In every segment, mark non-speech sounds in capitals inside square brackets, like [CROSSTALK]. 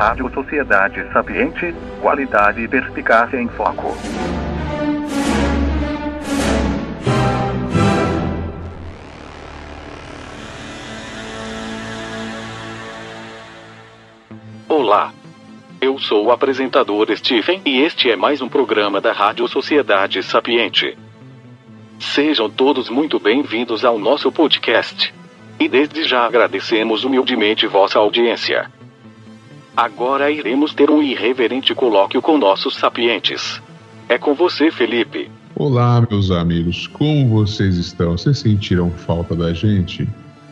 Rádio Sociedade Sapiente, qualidade e perspicácia em foco. Olá. Eu sou o apresentador Stephen e este é mais um programa da Rádio Sociedade Sapiente. Sejam todos muito bem-vindos ao nosso podcast. E desde já agradecemos humildemente vossa audiência. Agora iremos ter um irreverente colóquio com nossos sapientes. É com você, Felipe. Olá, meus amigos, como vocês estão? Vocês sentiram falta da gente?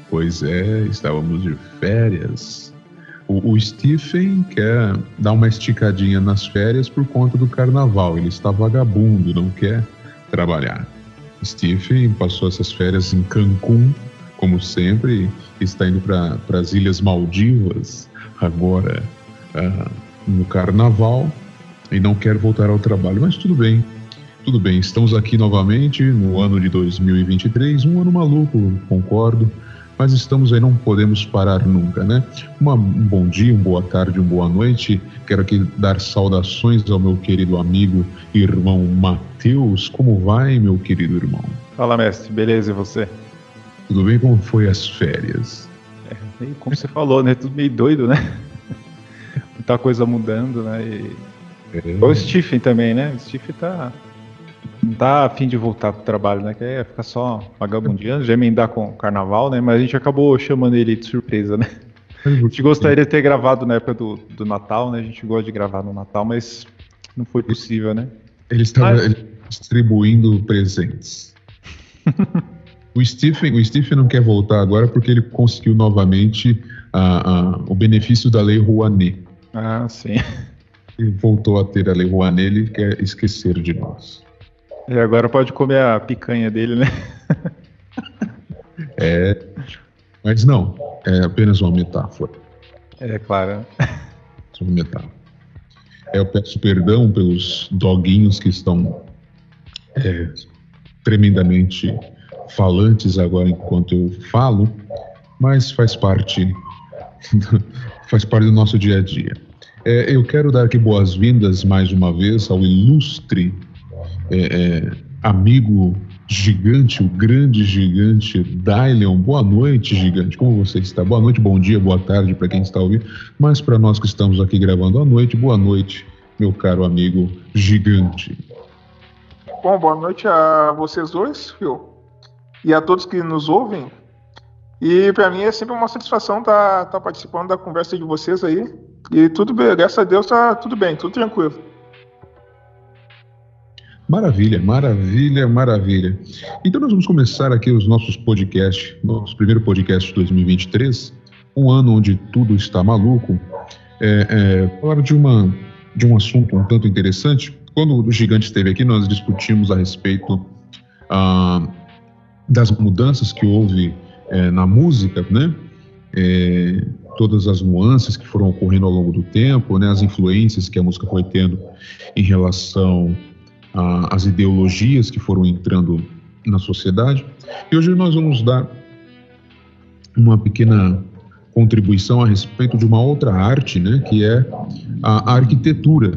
Pois é, estávamos de férias. O, o Stephen quer dar uma esticadinha nas férias por conta do carnaval. Ele está vagabundo, não quer trabalhar. Stephen passou essas férias em Cancún, como sempre, está indo para as Ilhas Maldivas agora uh, no carnaval e não quer voltar ao trabalho. Mas tudo bem, tudo bem. Estamos aqui novamente no ano de 2023, um ano maluco, concordo mas estamos aí, não podemos parar nunca, né? Uma, um bom dia, uma boa tarde, uma boa noite. Quero aqui dar saudações ao meu querido amigo irmão Matheus. Como vai, meu querido irmão? Fala, mestre. Beleza, e você? Tudo bem? Como foi as férias? É, como você falou, né? Tudo meio doido, né? [LAUGHS] Muita coisa mudando, né? E... É. O Stephen também, né? O Stephen tá não tá afim de voltar pro trabalho, né? Quer ficar só vagabundeando, já emendar com o carnaval, né? Mas a gente acabou chamando ele de surpresa, né? A gente gostaria de ter gravado na época do, do Natal, né? A gente gosta de gravar no Natal, mas não foi possível, né? Ele estava mas... distribuindo presentes. [LAUGHS] o, Stephen, o Stephen não quer voltar agora porque ele conseguiu novamente o benefício da lei Rouanet. Ah, sim. Ele voltou a ter a lei Rouanet, ele quer esquecer de nós. E agora pode comer a picanha dele, né? é, mas não, é apenas uma metáfora. É claro. É uma metáfora. Eu peço perdão pelos doguinhos que estão é, tremendamente falantes agora enquanto eu falo, mas faz parte [LAUGHS] faz parte do nosso dia a dia. É, eu quero dar aqui boas-vindas mais uma vez ao ilustre é, é, amigo gigante, o grande gigante Dylion. Boa noite, gigante. Como você está? Boa noite, bom dia, boa tarde para quem está ouvindo. Mas para nós que estamos aqui gravando à noite, boa noite, meu caro amigo gigante. Bom, boa noite a vocês dois, Phil, e a todos que nos ouvem. E para mim é sempre uma satisfação estar tá, tá participando da conversa de vocês aí. E tudo bem, graças a Deus tá tudo bem, tudo tranquilo. Maravilha, maravilha, maravilha. Então nós vamos começar aqui os nossos podcasts, nosso primeiro podcast de 2023, um ano onde tudo está maluco. É, é, falar de, uma, de um assunto um tanto interessante. Quando o Gigante esteve aqui, nós discutimos a respeito ah, das mudanças que houve é, na música, né? É, todas as nuances que foram ocorrendo ao longo do tempo, né? As influências que a música foi tendo em relação as ideologias que foram entrando na sociedade. E hoje nós vamos dar uma pequena contribuição a respeito de uma outra arte, né, que é a arquitetura,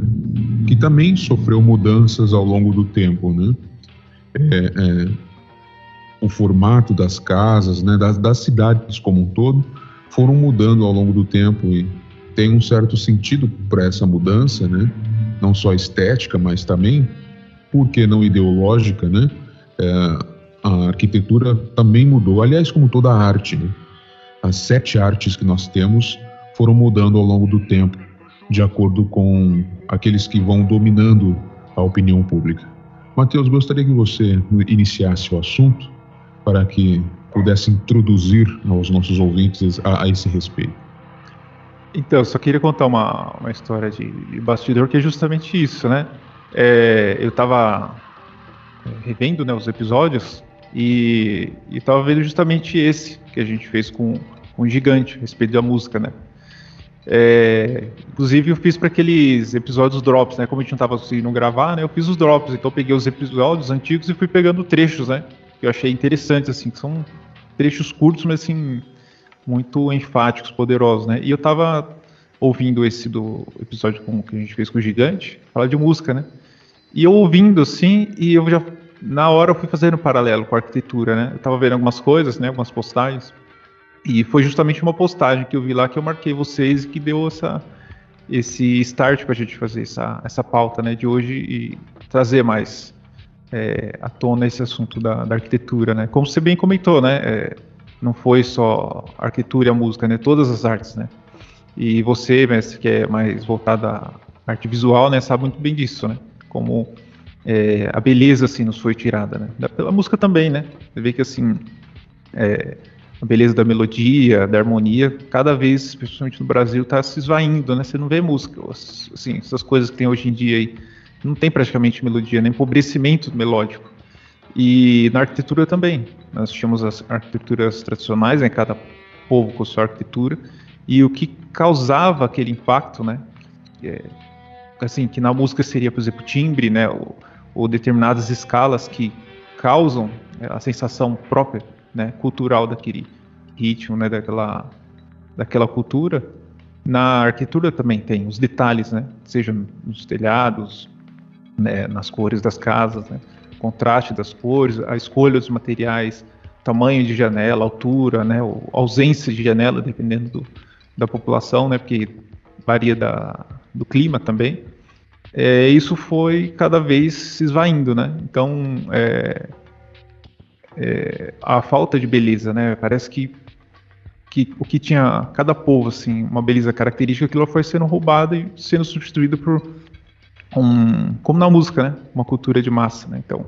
que também sofreu mudanças ao longo do tempo, né? É, é, o formato das casas, né, das, das cidades como um todo, foram mudando ao longo do tempo e tem um certo sentido para essa mudança, né? Não só estética, mas também por que não ideológica, né? É, a arquitetura também mudou. Aliás, como toda a arte, né? as sete artes que nós temos foram mudando ao longo do tempo, de acordo com aqueles que vão dominando a opinião pública. Mateus, gostaria que você iniciasse o assunto para que pudesse introduzir aos nossos ouvintes a, a esse respeito. Então, só queria contar uma, uma história de, de bastidor que é justamente isso, né? é, eu estava é, revendo né, os episódios e estava vendo justamente esse que a gente fez com, com Gigante, a respeito da música, né? É, inclusive eu fiz para aqueles episódios drops, né? Como a gente não estava conseguindo gravar, né? Eu fiz os drops, então eu peguei os episódios antigos e fui pegando trechos, né? Que eu achei interessantes, assim, que são trechos curtos, mas assim muito enfáticos, poderosos, né? E eu estava ouvindo esse do episódio com, que a gente fez com o Gigante, fala de música, né? E eu ouvindo assim, e eu já na hora eu fui fazendo paralelo com a arquitetura, né? Eu tava vendo algumas coisas, né? Algumas postagens. E foi justamente uma postagem que eu vi lá que eu marquei vocês e que deu essa, esse start para a gente fazer essa, essa pauta né, de hoje e trazer mais é, à tona esse assunto da, da, arquitetura. Né? Como você bem comentou, né? É, não foi só arquitetura e a música, né? Todas as artes, né? E você, mestre, que é mais voltado à arte visual, né? Sabe muito bem disso, né? Como é, a beleza, assim, nos foi tirada, né? Pela música também, né? Você vê que, assim, é, a beleza da melodia, da harmonia, cada vez, principalmente no Brasil, está se esvaindo, né? Você não vê música, assim, essas coisas que tem hoje em dia aí, não tem praticamente melodia, nem empobrecimento melódico. E na arquitetura também. Nós tínhamos as arquiteturas tradicionais, né? Cada povo com sua arquitetura. E o que causava aquele impacto, né? É, assim, que na música seria, por exemplo, timbre, né? Ou, ou determinadas escalas que causam é, a sensação própria né, cultural daquele ritmo, né, daquela, daquela cultura. Na arquitetura também tem os detalhes, né, seja nos telhados, né, nas cores das casas, né, contraste das cores, a escolha dos materiais, tamanho de janela, altura, né, ausência de janela, dependendo do, da população, né, porque varia da, do clima também. É, isso foi cada vez se esvaindo, né? Então, é, é, a falta de beleza, né? Parece que, que o que tinha cada povo, assim, uma beleza característica, aquilo foi sendo roubado e sendo substituído por um, como na música, né? Uma cultura de massa, né? Então,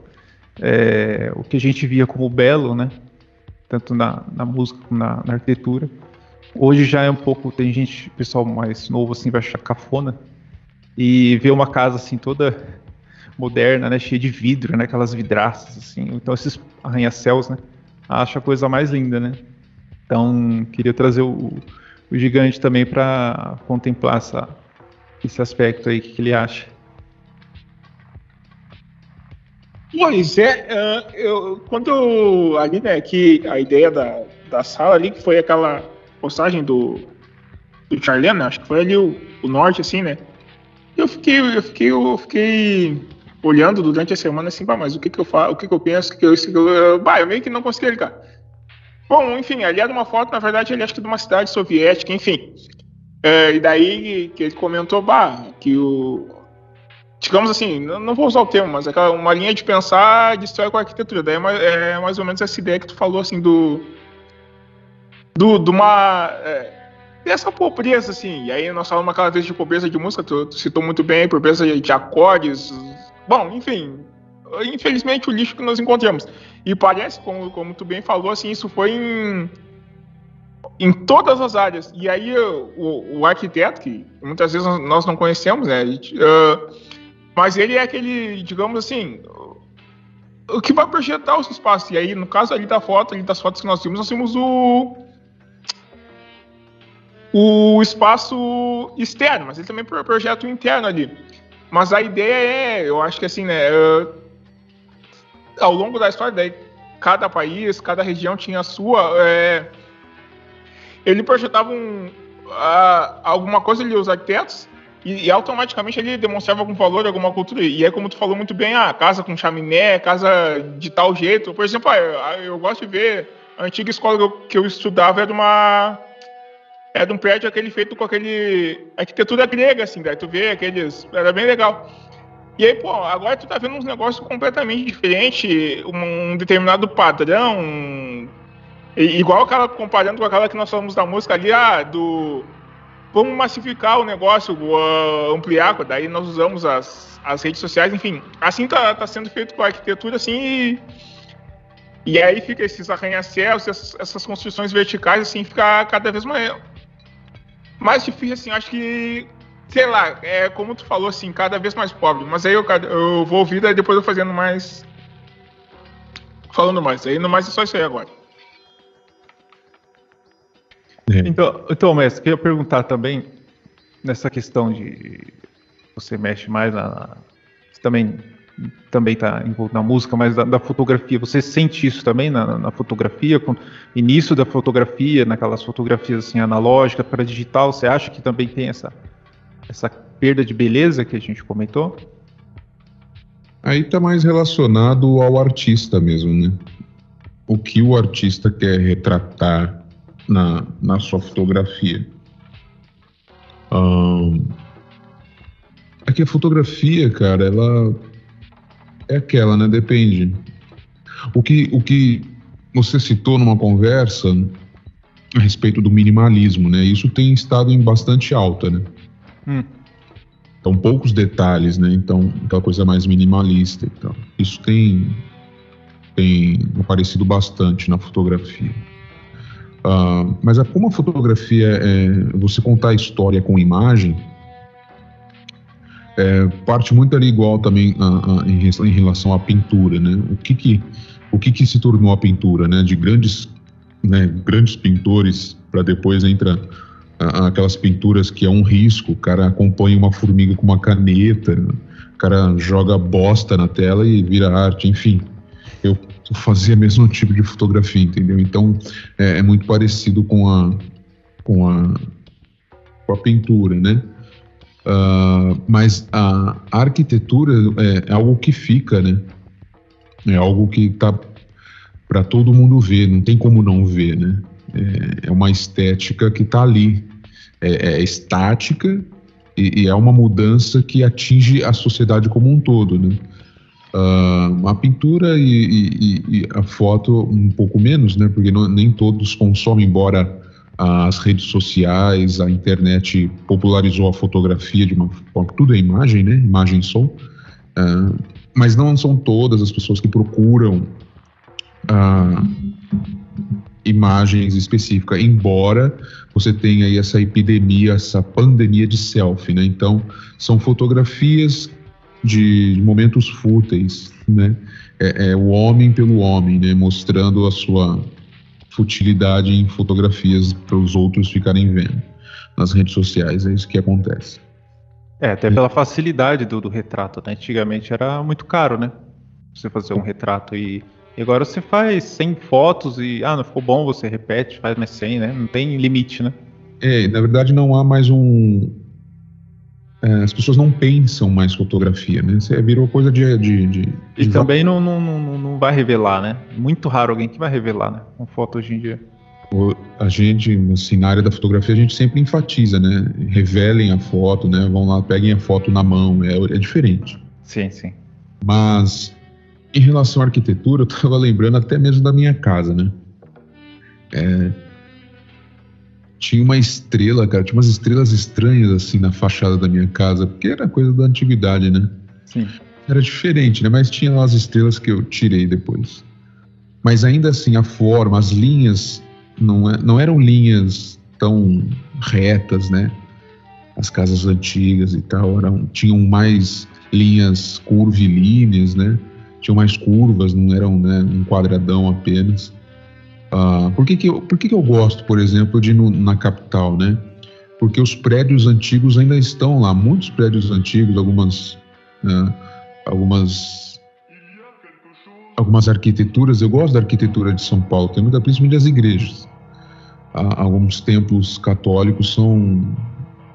é, o que a gente via como belo, né? Tanto na, na música como na, na, arquitetura, hoje já é um pouco, tem gente, pessoal mais novo assim, vai achar cafona e ver uma casa assim toda moderna, né, cheia de vidro, né, aquelas vidraças assim. Então esses arranha-céus, né, acho a coisa mais linda, né. Então queria trazer o, o gigante também para contemplar essa, esse aspecto aí, que ele acha. Pois é, uh, eu, quando ali, né, que a ideia da, da sala ali, que foi aquela postagem do, do Charlene, né, acho que foi ali o, o norte, assim, né, eu fiquei, eu fiquei, eu fiquei olhando durante a semana assim, bah, mas o que que eu faço, o que que eu penso, o que eu, eu, bah, eu meio que não consegui ligar. Bom, enfim, ali é de uma foto, na verdade, ele acho que de uma cidade soviética, enfim. É, e daí que ele comentou, bah, que o. Digamos assim, não vou usar o termo, mas aquela, uma linha de pensar de história com a arquitetura. Daí é mais, é mais ou menos essa ideia que tu falou, assim, do. do de uma. É, dessa pobreza, assim. E aí nós falamos aquela vez de pobreza de música, tu, tu citou muito bem, pobreza de acordes, Bom, enfim, infelizmente o lixo que nós encontramos. E parece, como, como tu bem falou, assim, isso foi em, em todas as áreas. E aí o, o arquiteto, que muitas vezes nós não conhecemos, né? Uh, mas ele é aquele, digamos assim, o que vai projetar os espaços. E aí, no caso ali da foto, ali das fotos que nós vimos, nós temos o o espaço externo, mas ele também projeta o interno ali. Mas a ideia é, eu acho que assim, né? Uh, ao longo da história, daí, cada país, cada região tinha a sua. É, ele projetava um, alguma coisa ali, os arquitetos, e, e, automaticamente ele demonstrava algum valor, alguma cultura. E é como tu falou muito bem, ah, casa com chaminé, casa de tal jeito. Por exemplo, ah, eu, eu gosto de ver a antiga escola que eu, que eu estudava era uma de um prédio aquele feito com aquele arquitetura grega, assim, daí tu vê aqueles. Era bem legal. E aí, pô, agora tu tá vendo uns negócios completamente diferentes, um, um determinado padrão. igual aquela, comparando com aquela que nós falamos da música ali, ah, do. Vamos massificar o negócio, uh, ampliar, daí nós usamos as, as redes sociais, enfim. Assim tá, tá sendo feito com a arquitetura, assim, e, e aí fica esses arranha-céus, essas, essas construções verticais, assim, fica cada vez mais, mais difícil, assim, acho que, sei lá, é como tu falou, assim, cada vez mais pobre. Mas aí eu, eu vou ouvir, daí depois eu fazendo mais. Falando mais. Aí no mais é só isso aí agora. É. Então, então, mestre, queria perguntar também nessa questão de você mexe mais na. Você também também está envolvido na música, mas da, da, fotografia. Você sente isso também na, na, fotografia, com início da fotografia, naquelas fotografias assim analógicas para digital? Você acha que também tem essa essa perda de beleza que a gente comentou? Aí está mais relacionado ao artista mesmo, né? O que o artista quer retratar na, na sua fotografia. Um, aqui a fotografia, cara, ela é aquela, né? Depende. O que, o que você citou numa conversa a respeito do minimalismo, né? Isso tem estado em bastante alta, né? Hum. Então, poucos detalhes, né? Então, aquela coisa mais minimalista. Então, isso tem, tem aparecido bastante na fotografia. Uh, mas a, como a fotografia é você contar a história com imagem, é, parte muito ali igual também a, a, em, em, relação à pintura, né? O que que, o que que se tornou a pintura, né? De grandes, né, grandes pintores para depois entra aquelas pinturas que é um risco, o cara acompanha uma formiga com uma caneta, o cara joga bosta na tela e vira arte, enfim. Eu fazia mesmo tipo de fotografia, entendeu? Então é, é muito parecido com a, com a, com a pintura, né? Uh, mas a, a arquitetura é, é, algo que fica, né? É algo que tá para todo mundo ver, não tem como não ver, né? É, é uma estética que está ali, é, é estática e, e, é uma mudança que atinge a sociedade como um todo, né? Uh, a pintura e, e, e, a foto um pouco menos, né? Porque não, nem todos consomem, embora as redes sociais, a internet popularizou a fotografia de uma forma, tudo é imagem, né? Imagem e som. Uh, mas não são todas as pessoas que procuram uh, imagens específicas, embora você tenha aí essa epidemia, essa pandemia de selfie, né? Então, são fotografias de momentos fúteis, né? É, é, o homem pelo homem, né? Mostrando a sua futilidade em fotografias para os outros ficarem vendo nas redes sociais, é isso que acontece. É, até pela facilidade do, do retrato, né? Antigamente era muito caro, né? Você fazer um retrato e e agora você faz 100 fotos e, ah, não ficou bom, você repete, faz mais 100, né? Não tem limite, né? É, na verdade não há mais um. É, as pessoas não pensam mais fotografia, né? Você virou coisa de. de, de, de e também não, não, não, não vai revelar, né? Muito raro alguém que vai revelar, né? Com foto hoje em dia. A gente, assim, na área da fotografia, a gente sempre enfatiza, né? Revelem a foto, né? Vão lá, peguem a foto na mão, é, é diferente. Sim, sim. Mas em relação à arquitetura, [LAUGHS] eu estava lembrando até mesmo da minha casa, né? É, tinha uma estrela, cara, tinha umas estrelas estranhas assim na fachada da minha casa, porque era coisa da antiguidade, né? Sim. Era diferente, né? Mas tinha lá as estrelas que eu tirei depois. Mas ainda assim, a forma, as linhas não, é, não eram linhas tão retas, né? As casas antigas e tal eram, tinham mais linhas curvilíneas, né? tinham mais curvas, não eram né, um quadradão apenas. Uh, por que, que, eu, por que, que eu gosto, por exemplo, de ir no, na capital, né? Porque os prédios antigos ainda estão lá, muitos prédios antigos, algumas, uh, algumas, algumas arquiteturas. Eu gosto da arquitetura de São Paulo, tem muita, principalmente das igrejas. Uh, alguns templos católicos são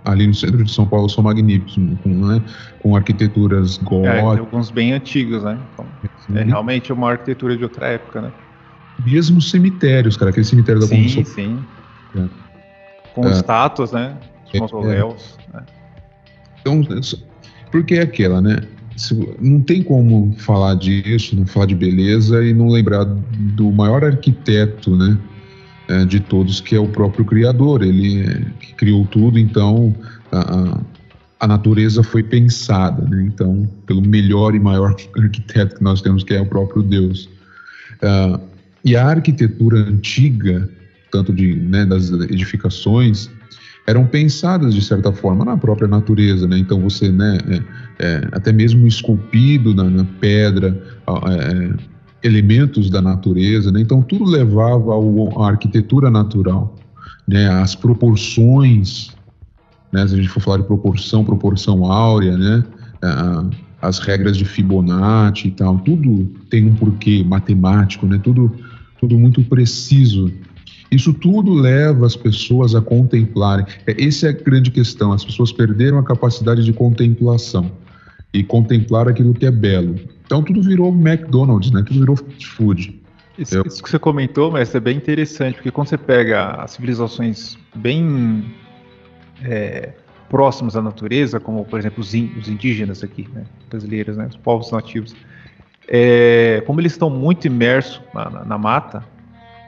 ali no centro de São Paulo são magníficos, com, né, com arquiteturas góticas. É, alguns bem antigos, né? Então, é realmente uma arquitetura de outra época, né? Mesmo cemitérios, cara, aquele cemitério da Sim, São... sim. É. Com é. estátuas, né? Os é, mausoléus. É. Né? Então, porque é aquela, né? Não tem como falar disso, não falar de beleza e não lembrar do maior arquiteto, né? é, de todos, que é o próprio Criador. Ele é, que criou tudo, então a, a natureza foi pensada, né? então pelo melhor e maior [LAUGHS] arquiteto que nós temos, que é o próprio Deus. Uh, e a arquitetura antiga, tanto de, né, das edificações, eram pensadas de certa forma na própria natureza, né? Então você, né, é, é, até mesmo esculpido na, na pedra, é, elementos da natureza, né? então tudo levava ao, à arquitetura natural, né? as proporções, né? se a gente for falar de proporção, proporção áurea, né? as regras de Fibonacci e tal, tudo tem um porquê matemático, né? Tudo, tudo muito preciso. Isso tudo leva as pessoas a contemplarem. É, essa é a grande questão. As pessoas perderam a capacidade de contemplação e contemplar aquilo que é belo. Então tudo virou McDonald's, né? Tudo virou fast food. Isso, Eu... isso que você comentou, mas é bem interessante, porque quando você pega as civilizações bem é, próximas à natureza, como por exemplo os, indígenas aqui, né, brasileiros, né, os povos nativos, é, como eles estão muito imersos na, na, na, mata,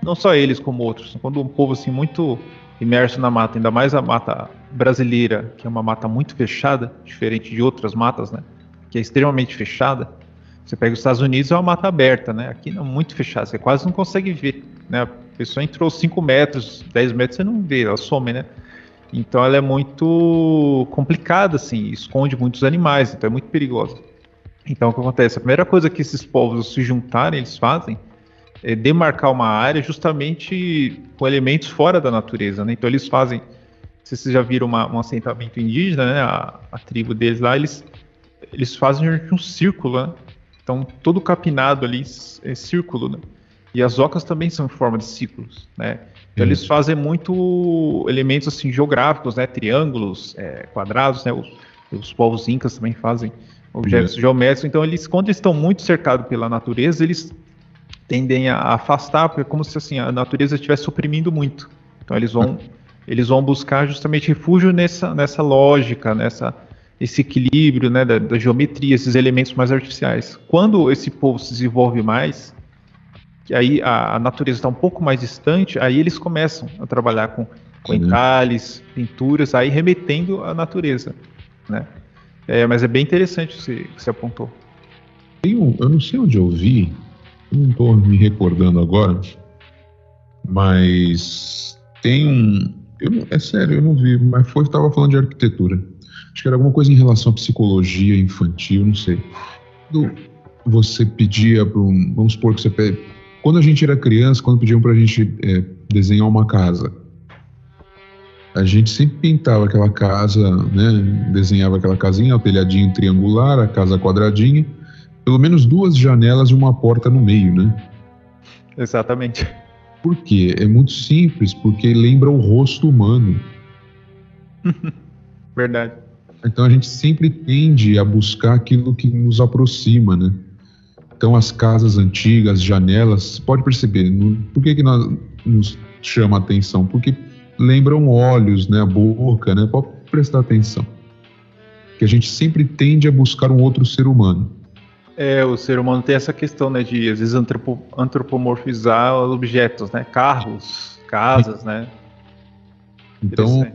não só eles como outros, quando um povo assim muito imerso na mata, ainda mais a mata brasileira, que é uma mata muito fechada, diferente de outras matas, né, que é extremamente fechada. Você pega os Estados Unidos é uma mata aberta, né? Aqui não é muito fechada, você quase não consegue ver, né? A pessoa entrou 5 metros, 10 metros, você não vê, ela some, né? Então ela é muito complicada, assim, esconde muitos animais, então é muito perigosa. Então o que acontece? A primeira coisa que esses povos se juntarem, eles fazem é demarcar uma área justamente com elementos fora da natureza, né? Então eles fazem, se vocês já viram uma, um assentamento indígena, né? A, a, tribo deles lá, eles, eles fazem um círculo, né? Então todo capinado ali é círculo, né? E as ocas também são em forma de círculos, né? Então eles fazem muito elementos assim geográficos, né? Triângulos, é, quadrados, né? Os, os, povos incas também fazem objetos geométricos. Então eles, quando eles estão muito cercados pela natureza, eles tendem a afastar, porque é como se assim a natureza estivesse suprimindo muito. Então eles vão [LAUGHS] eles vão buscar justamente refúgio nessa nessa lógica, nessa esse equilíbrio, né, da, da geometria, esses elementos mais artificiais. Quando esse povo se desenvolve mais, que aí a, a natureza está um pouco mais distante, aí eles começam a trabalhar com, com entalhes, pinturas, aí remetendo à natureza, né? É, mas é bem interessante o que você apontou. Um, eu não sei onde eu vi, não estou me recordando agora, mas tem um. Eu, é sério, eu não vi, mas foi estava falando de arquitetura. Acho que era alguma coisa em relação à psicologia infantil, não sei. você pedia para um. Vamos supor que você quando a gente era criança, quando pediam para a gente é, desenhar uma casa, a gente sempre pintava aquela casa, né? Desenhava aquela casinha, o telhadinho triangular, a casa quadradinha, pelo menos duas janelas e uma porta no meio, né? Exatamente. Por quê? É muito simples, porque lembra o rosto humano. [LAUGHS] Verdade. Então a gente sempre tende a buscar aquilo que nos aproxima, né? Então, as casas antigas, janelas, pode perceber, no, por que, que nós, nos chama a atenção? Porque lembram olhos, né, a boca, né? Pode prestar atenção. Que a gente sempre tende a buscar um outro ser humano. É, o ser humano tem essa questão, né, de às vezes antropo, antropomorfizar objetos, né, carros, casas, né. Então,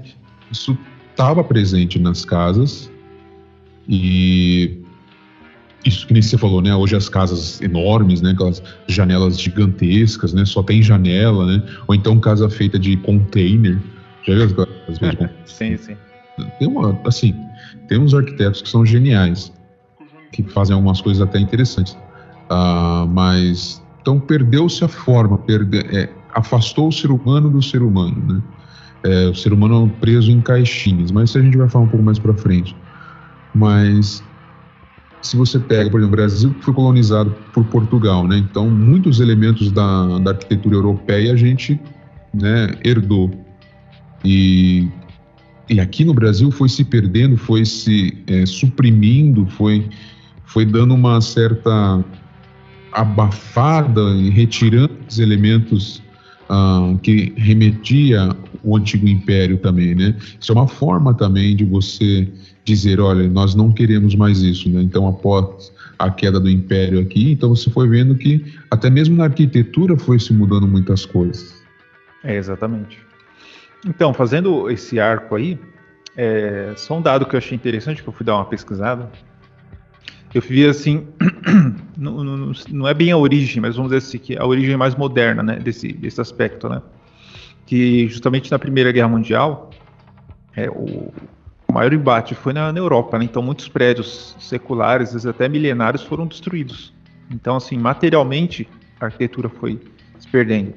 isso estava presente nas casas e isso que nem você falou, né? Hoje as casas enormes, né? Aquelas janelas gigantescas, né? Só tem janela, né? Ou então casa feita de container. Já viu as casas [LAUGHS] de Sim, sim. Tem uma, assim, tem uns arquitetos que são geniais, que fazem algumas coisas até interessantes. Uh, mas então perdeu-se a forma, perde, é, afastou o ser humano do ser humano, né? É, o ser humano preso em caixinhas, mas isso a gente vai falar um pouco mais para frente. Mas se você pega, por exemplo, o Brasil foi colonizado por Portugal, né? Então, muitos elementos da, da arquitetura europeia a gente né, herdou. E, e aqui no Brasil foi se perdendo, foi se é, suprimindo, foi, foi dando uma certa abafada e retirando os elementos ah, que remetia o antigo império também, né? Isso é uma forma também de você dizer, olha, nós não queremos mais isso, né? Então, após a queda do império aqui, então você foi vendo que até mesmo na arquitetura foi se mudando muitas coisas. É, exatamente. Então, fazendo esse arco aí, é, só um dado que eu achei interessante, que eu fui dar uma pesquisada. Eu vi assim, [CLEARS THROAT] não, não, não, é bem a origem, mas vamos dizer assim, que a origem mais moderna, né, desse, desse aspecto, né? Que justamente na Primeira Guerra Mundial, é, o, maior embate foi na, na Europa, né? então muitos prédios seculares, às vezes até milenários, foram destruídos. Então, assim, materialmente, a arquitetura foi se perdendo.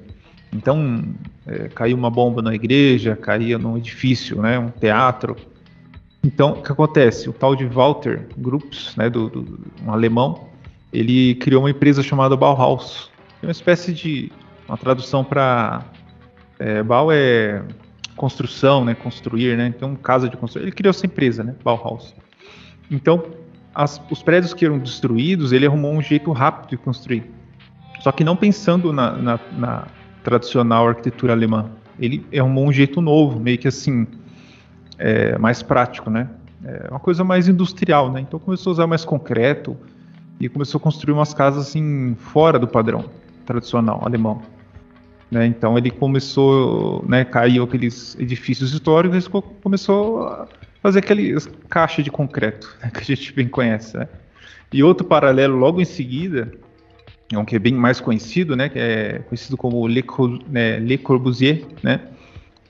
Então, é, caiu uma bomba na igreja, caía num edifício, né, um teatro. Então, o que acontece? O tal de Walter Groups, né, do, do, um alemão, ele criou uma empresa chamada Bauhaus. É uma espécie de uma tradução para é, Bau é construção, né, construir, né? Então, casa de construção. Ele criou essa empresa, né, Bauhaus. Então, as, os prédios que eram destruídos, ele arrumou um jeito rápido de construir. Só que não pensando na, na, na tradicional arquitetura alemã. Ele arrumou um jeito novo, meio que assim, é, mais prático, né? É uma coisa mais industrial, né? Então começou a usar mais concreto e começou a construir umas casas assim fora do padrão tradicional alemão. Né? Então ele começou, né, caiu aqueles edifícios históricos e começou a fazer aquele caixa de concreto [LAUGHS] né, que a gente bem conhece. Né? E outro paralelo logo em seguida, um que é bem mais conhecido, né, que é conhecido como Le, né, Le Corbusier, né?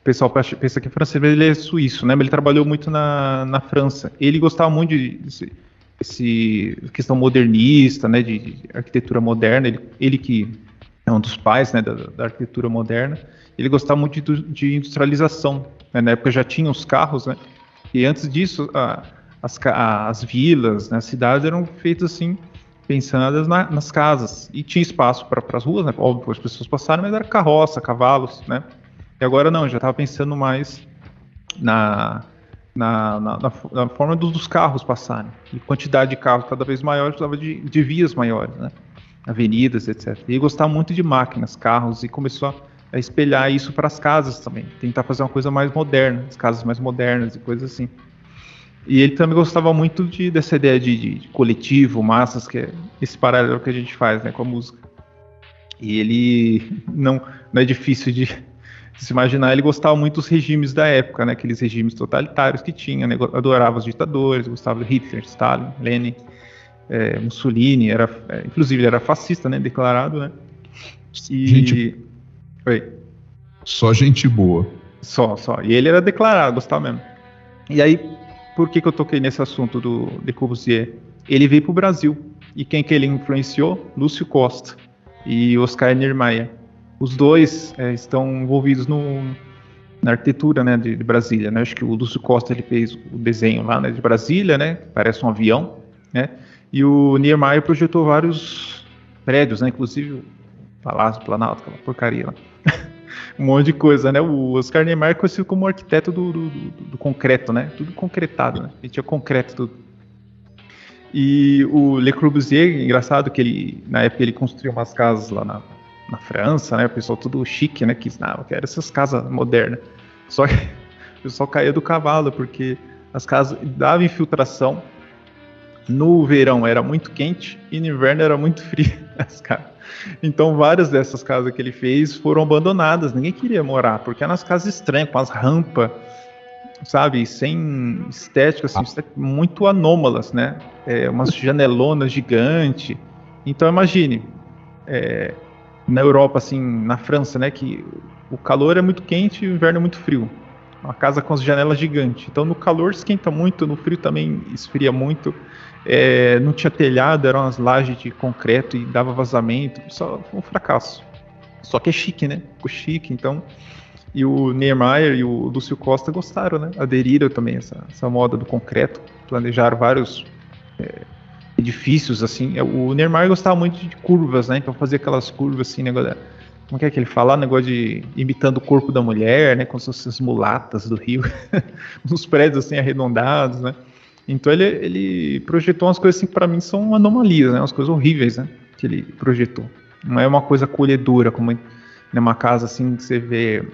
O pessoal pensa que é francês, mas ele é suíço, né? Mas ele trabalhou muito na, na França. Ele gostava muito de, esse questão modernista, né, de, de arquitetura moderna. Ele, ele, que é um dos pais, né, da, da arquitetura moderna. Ele gostava muito de, de industrialização. Né? Na época já tinha os carros, né? E antes disso, a, as, as vilas, né, as cidades eram feitas assim, pensadas na, nas casas. E tinha espaço para as ruas, né? Óbvio, as pessoas passarem, mas era carroça, cavalos, né? E agora não, já estava pensando mais na, na, na, na forma dos, dos, carros passarem. E quantidade de carros cada vez maior, precisava de, de vias maiores, né? Avenidas, etc. E gostava muito de máquinas, carros, e começou a espelhar isso para as casas também, tentar fazer uma coisa mais moderna, as casas mais modernas e coisas assim. E ele também gostava muito de, dessa ideia de, de, de, coletivo, massas, que é esse paralelo que a gente faz né, com a música. E ele [LAUGHS] não, não é difícil de, de, se imaginar, ele gostava muito dos regimes da época, né, aqueles regimes totalitários que tinha, né, adorava os ditadores, gostava de Hitler, Stalin, Lenin, é, Mussolini, era, é, inclusive era fascista, né, declarado, né. E, gente, Oi. Só gente boa. Só, só. E ele era declarado, gostava mesmo. E aí, por que, que eu toquei nesse assunto do Le Corbusier? Ele veio para o Brasil. E quem que ele influenciou? Lúcio Costa e Oscar Niemeyer. Os dois é, estão envolvidos no, na arquitetura né, de, de, Brasília. Né? Acho que o Lúcio Costa ele fez o desenho lá né, de Brasília, né? Parece um avião. Né? E o Niemeyer projetou vários prédios, né? inclusive o Palácio Planalto, aquela porcaria lá [LAUGHS] um monte de coisa, né? O Oscar Niemeyer é conhecido como arquiteto do, do, do, concreto, né? Tudo concretado, né? Ele tinha concreto tudo. E o Le Corbusier, engraçado que ele, na época, ele construiu umas casas lá na, na França, né? O pessoal tudo chique, né? Quis, não, eu essas casas modernas. Só que [LAUGHS] o pessoal caía do cavalo, porque as casas davam infiltração. No verão era muito quente e no inverno era muito frio [LAUGHS] as casas. Então, várias dessas casas que ele fez foram abandonadas. Ninguém queria morar, porque eram as casas estranhas, com as rampas, sabe? Sem estética, assim, muito anômalas, né? É, umas [LAUGHS] janelonas gigantes. Então, imagine, é, na Europa, assim, na França, né? Que o calor é muito quente e o inverno é muito frio. Uma casa com as janelas gigantes. Então, no calor esquenta muito, no frio também esfria muito é, não tinha telhado, eram umas lajes de concreto e dava vazamento, só um fracasso. Só que é chique, né? Ficou chique, então. E o Niemeyer e o Lúcio Costa gostaram, né? Aderiram também a essa, essa moda do concreto, planejaram vários é, edifícios, assim. O Niemeyer gostava muito de curvas, né? Então fazia aquelas curvas assim, negócio. Como é que ele fala? Negócio de imitando o corpo da mulher, né? Com essas mulatas do Rio. [LAUGHS] Uns prédios assim arredondados, né? Então ele, ele projetou umas coisas assim que para mim são anomalias, né? Umas coisas horríveis, né? Que ele projetou. Não é uma coisa acolhedora, como numa casa assim que você vê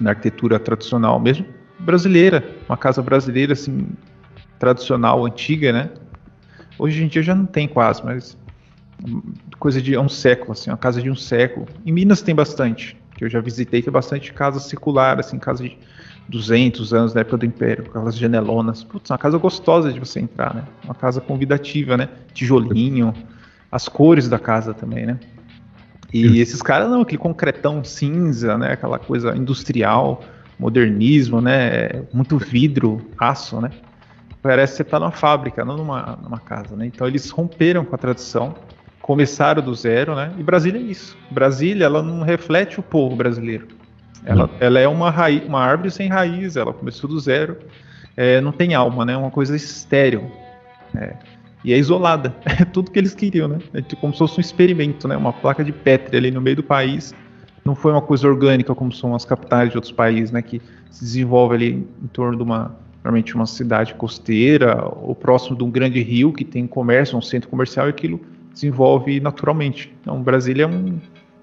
na arquitetura tradicional, mesmo brasileira, uma casa brasileira assim tradicional, antiga, né? Hoje em dia já não tem quase, mas coisa de um século, assim, uma casa de um século. Em Minas tem bastante, que eu já visitei, tem bastante casa circular, assim, casa de 200 anos da época do Império, com aquelas janelonas. Putz, uma casa gostosa de você entrar, né? Uma casa convidativa, né? Tijolinho, as cores da casa também, né? E esses caras não, aquele concretão cinza, né? Aquela coisa industrial, modernismo, né? Muito vidro, aço, né? Parece que você está numa fábrica, não numa, numa casa, né? Então eles romperam com a tradição, começaram do zero, né? E Brasília é isso. Brasília, ela não reflete o povo brasileiro ela, ela é uma, raiz, uma árvore sem raiz, ela começou do zero. é, não tem alma, né? É uma coisa estéril. É, e é isolada. [LAUGHS] É tudo que eles queriam, né? É tipo como se fosse um experimento, né? Uma placa de Petri ali no meio do país. Não foi uma coisa orgânica como são as capitais de outros países, né? Que se desenvolve ali em torno de uma, normalmente uma cidade costeira ou próximo de um grande rio que tem comércio, um centro comercial e aquilo desenvolve naturalmente. Então, Brasília é uma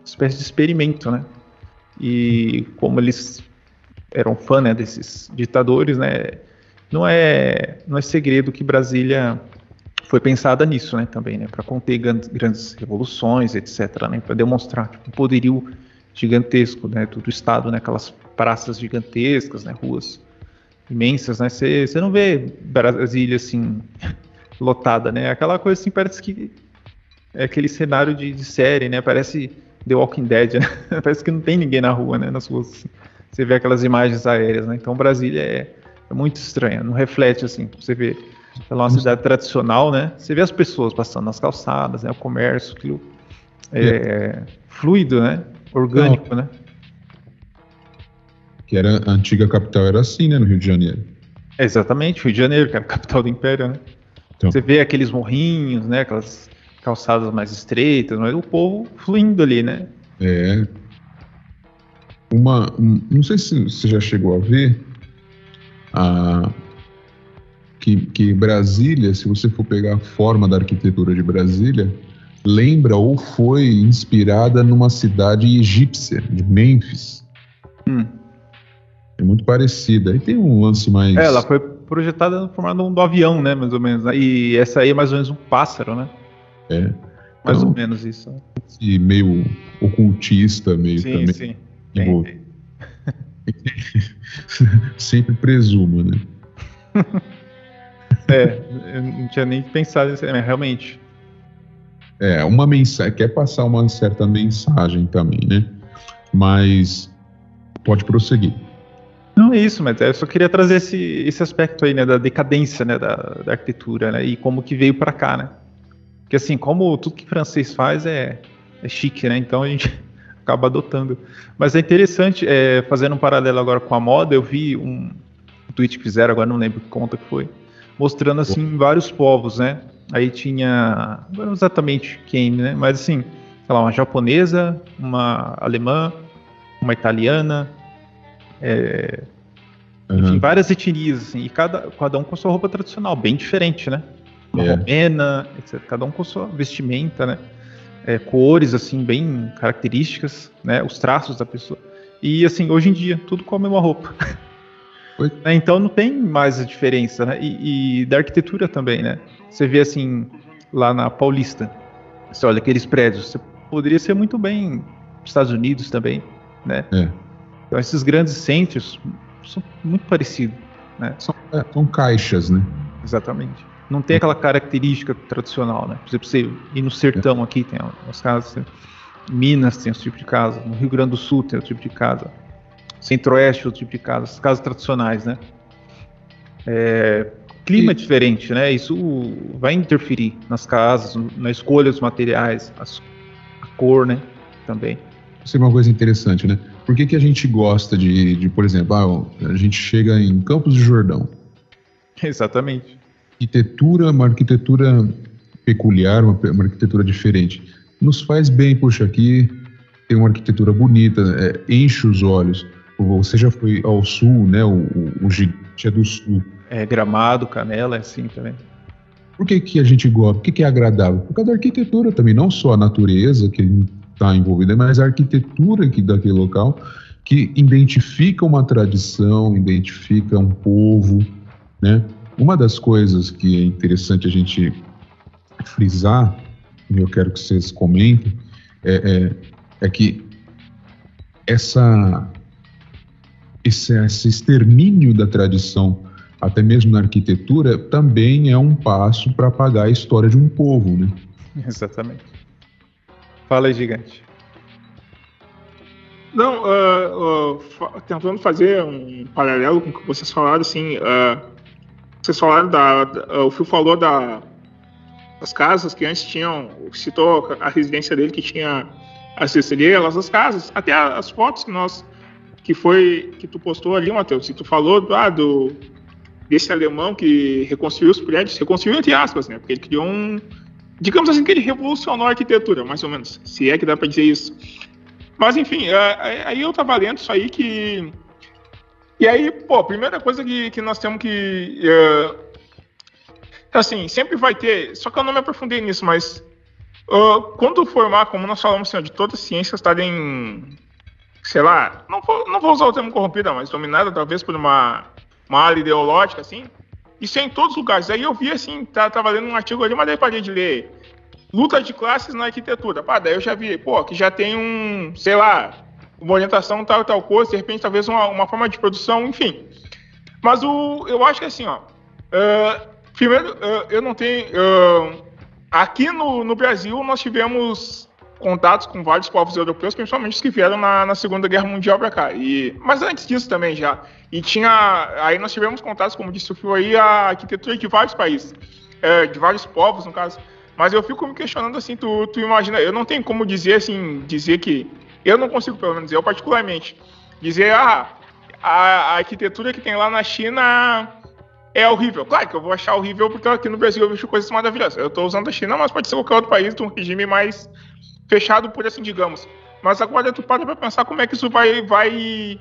espécie de experimento, né? E como eles eram fã né, desses ditadores, né? Não é, não é segredo que Brasília foi pensada nisso, né, também, né, para conter grandes revoluções, etc, né, para demonstrar tipo, um poderio gigantesco, né, do, do estado, né, aquelas praças gigantescas, né, ruas imensas, né, você não vê Brasília assim lotada, né, aquela coisa assim parece que é aquele cenário de, de série, né, parece The Walking Dead, né, [LAUGHS] parece que não tem ninguém na rua, né, nas ruas, você vê aquelas imagens aéreas, né, então Brasília é, é muito estranha, não reflete assim, você vê ela é uma cidade tradicional, né? Você vê as pessoas passando nas calçadas, né? O comércio, aquilo é, fluido, né? Orgânico, Não. né? Que era a antiga capital era assim, né? No Rio de Janeiro. É, exatamente, Rio de Janeiro, que era a capital do Império, né? Então. Você vê aqueles morrinhos, né? Aquelas calçadas mais estreitas, mas o povo fluindo ali, né? É. Uma, um, não sei se você já chegou a ver a que, que Brasília, se você for pegar a forma da arquitetura de Brasília, lembra ou foi inspirada numa cidade egípcia, de Memphis. Hum. É muito parecida. Aí tem um lance mais. É, ela foi projetada no formato do avião, né? Mais ou menos. Né? E essa aí é mais ou menos um pássaro, né? É. Mais então, ou menos isso. E meio ocultista, meio sim, também. Sim. [LAUGHS] Sempre presumo, né? [LAUGHS] É, eu não tinha nem pensado nisso, mas realmente. É, uma mensagem, quer passar uma certa mensagem também, né? Mas pode prosseguir. Não é isso, mas eu só queria trazer esse, esse aspecto aí, né, da decadência, né, da, da arquitetura, né, e como que veio para cá, né? Porque assim, como tudo que francês faz é, é chique, né? Então a gente [LAUGHS] acaba adotando. Mas é interessante, é, fazendo um paralelo agora com a moda, eu vi um, um tweet que fizeram, agora não lembro que conta que foi, mostrando assim vários povos, né? Aí tinha, não exatamente quem, né? Mas assim, sei lá, uma japonesa, uma alemã, uma italiana, é, uhum. enfim, várias etnias, assim, e cada, cada um com sua roupa tradicional, bem diferente, né? Uma é. romena, etc. Cada um com sua vestimenta, né? É, cores, assim, bem características, né? Os traços da pessoa. E, assim, hoje em dia, tudo com a mesma roupa. [LAUGHS] É, então não tem mais a diferença, né? E, e, da arquitetura também, né? Você vê assim, lá na Paulista, você olha aqueles prédios, você poderia ser muito bem Estados Unidos também, né? É. Então esses grandes centros são muito parecidos, né? São, é, são caixas, né? Exatamente. Não tem aquela característica tradicional, né? Por exemplo, você ir no sertão aqui, tem as casas, em Minas tem esse tipo de casa, no Rio Grande do Sul tem outro tipo de casa centro-oeste, outro tipo de casas, casas tradicionais, né? É, clima e... diferente, né? Isso vai interferir nas casas, na escolha dos materiais, as, a cor, né? Também. Isso é uma coisa interessante, né? Por que, que a gente gosta de, de, por exemplo, ah, a gente chega em Campos de Jordão? [LAUGHS] Exatamente. Arquitetura, uma arquitetura peculiar, uma, uma arquitetura diferente. Nos faz bem, puxa, aqui tem uma arquitetura bonita, é, enche os olhos. Você já foi ao sul, né? O, o, o gigante é do sul. É, Gramado, Canela, é assim também. Por que, que a gente gosta? Por que, que é agradável? Por causa da arquitetura também, não só a natureza que está envolvida, mas a arquitetura que, daquele local que identifica uma tradição, identifica um povo, né? Uma das coisas que é interessante a gente frisar, e eu quero que vocês comentem, é, é, é que essa esse, esse extermínio da tradição, até mesmo na arquitetura, também é um passo para apagar a história de um povo, né? [LAUGHS] Exatamente. Fala aí, gigante. Não, uh, uh, tentando fazer um paralelo com o que vocês falaram, assim, uh, vocês falaram da, da o Fio falou da, das casas que antes tinham, citou a residência dele que tinha as estrelas, as casas, até as fotos que nós que foi que tu postou ali, Matheus, que tu falou ah, do, desse alemão que reconstruiu os prédios, reconstruiu entre aspas, né? Porque ele criou um, digamos assim, que ele revolucionou a arquitetura, mais ou menos, se é que dá para dizer isso. Mas enfim, é, é, aí eu tava lendo isso aí que e aí, pô, a primeira coisa que, que nós temos que. Uh, assim, sempre vai ter. Só que eu não me aprofundei nisso, mas. Uh, quando formar, como nós falamos assim, de todas as ciências estarem. Sei lá, não vou, não vou usar o termo corrompida, mas dominada talvez por uma, uma ideológica, assim. Isso é em todos os lugares. Aí eu vi assim, tá, tava lendo um artigo ali, mas daí parei de ler. Luta de classes na arquitetura. Pá, daí eu já vi, pô, que já tem um, sei lá, uma orientação tal tal coisa, de repente talvez uma, uma forma de produção, enfim. Mas o, eu acho que assim, ó, uh, primeiro, uh, eu não tenho, uh, aqui no, no Brasil nós tivemos contatos com vários povos europeus, principalmente os que vieram na, na Segunda Guerra Mundial para cá. E, mas antes disso também já. E tinha, aí nós tivemos contatos, como disse o Fio aí, a arquitetura de vários países, de vários povos, no caso. Mas eu fico me questionando assim, tu, tu imagina, eu não tenho como dizer assim, dizer que eu não consigo, pelo menos eu particularmente, dizer ah, a, a arquitetura que tem lá na China é horrível. Claro que eu vou achar horrível porque aqui no Brasil eu vejo coisas maravilhosas. Eu estou usando a China, mas pode ser qualquer outro país de um regime mais fechado, por assim digamos. Mas agora tu para para pensar como é que isso vai, vai.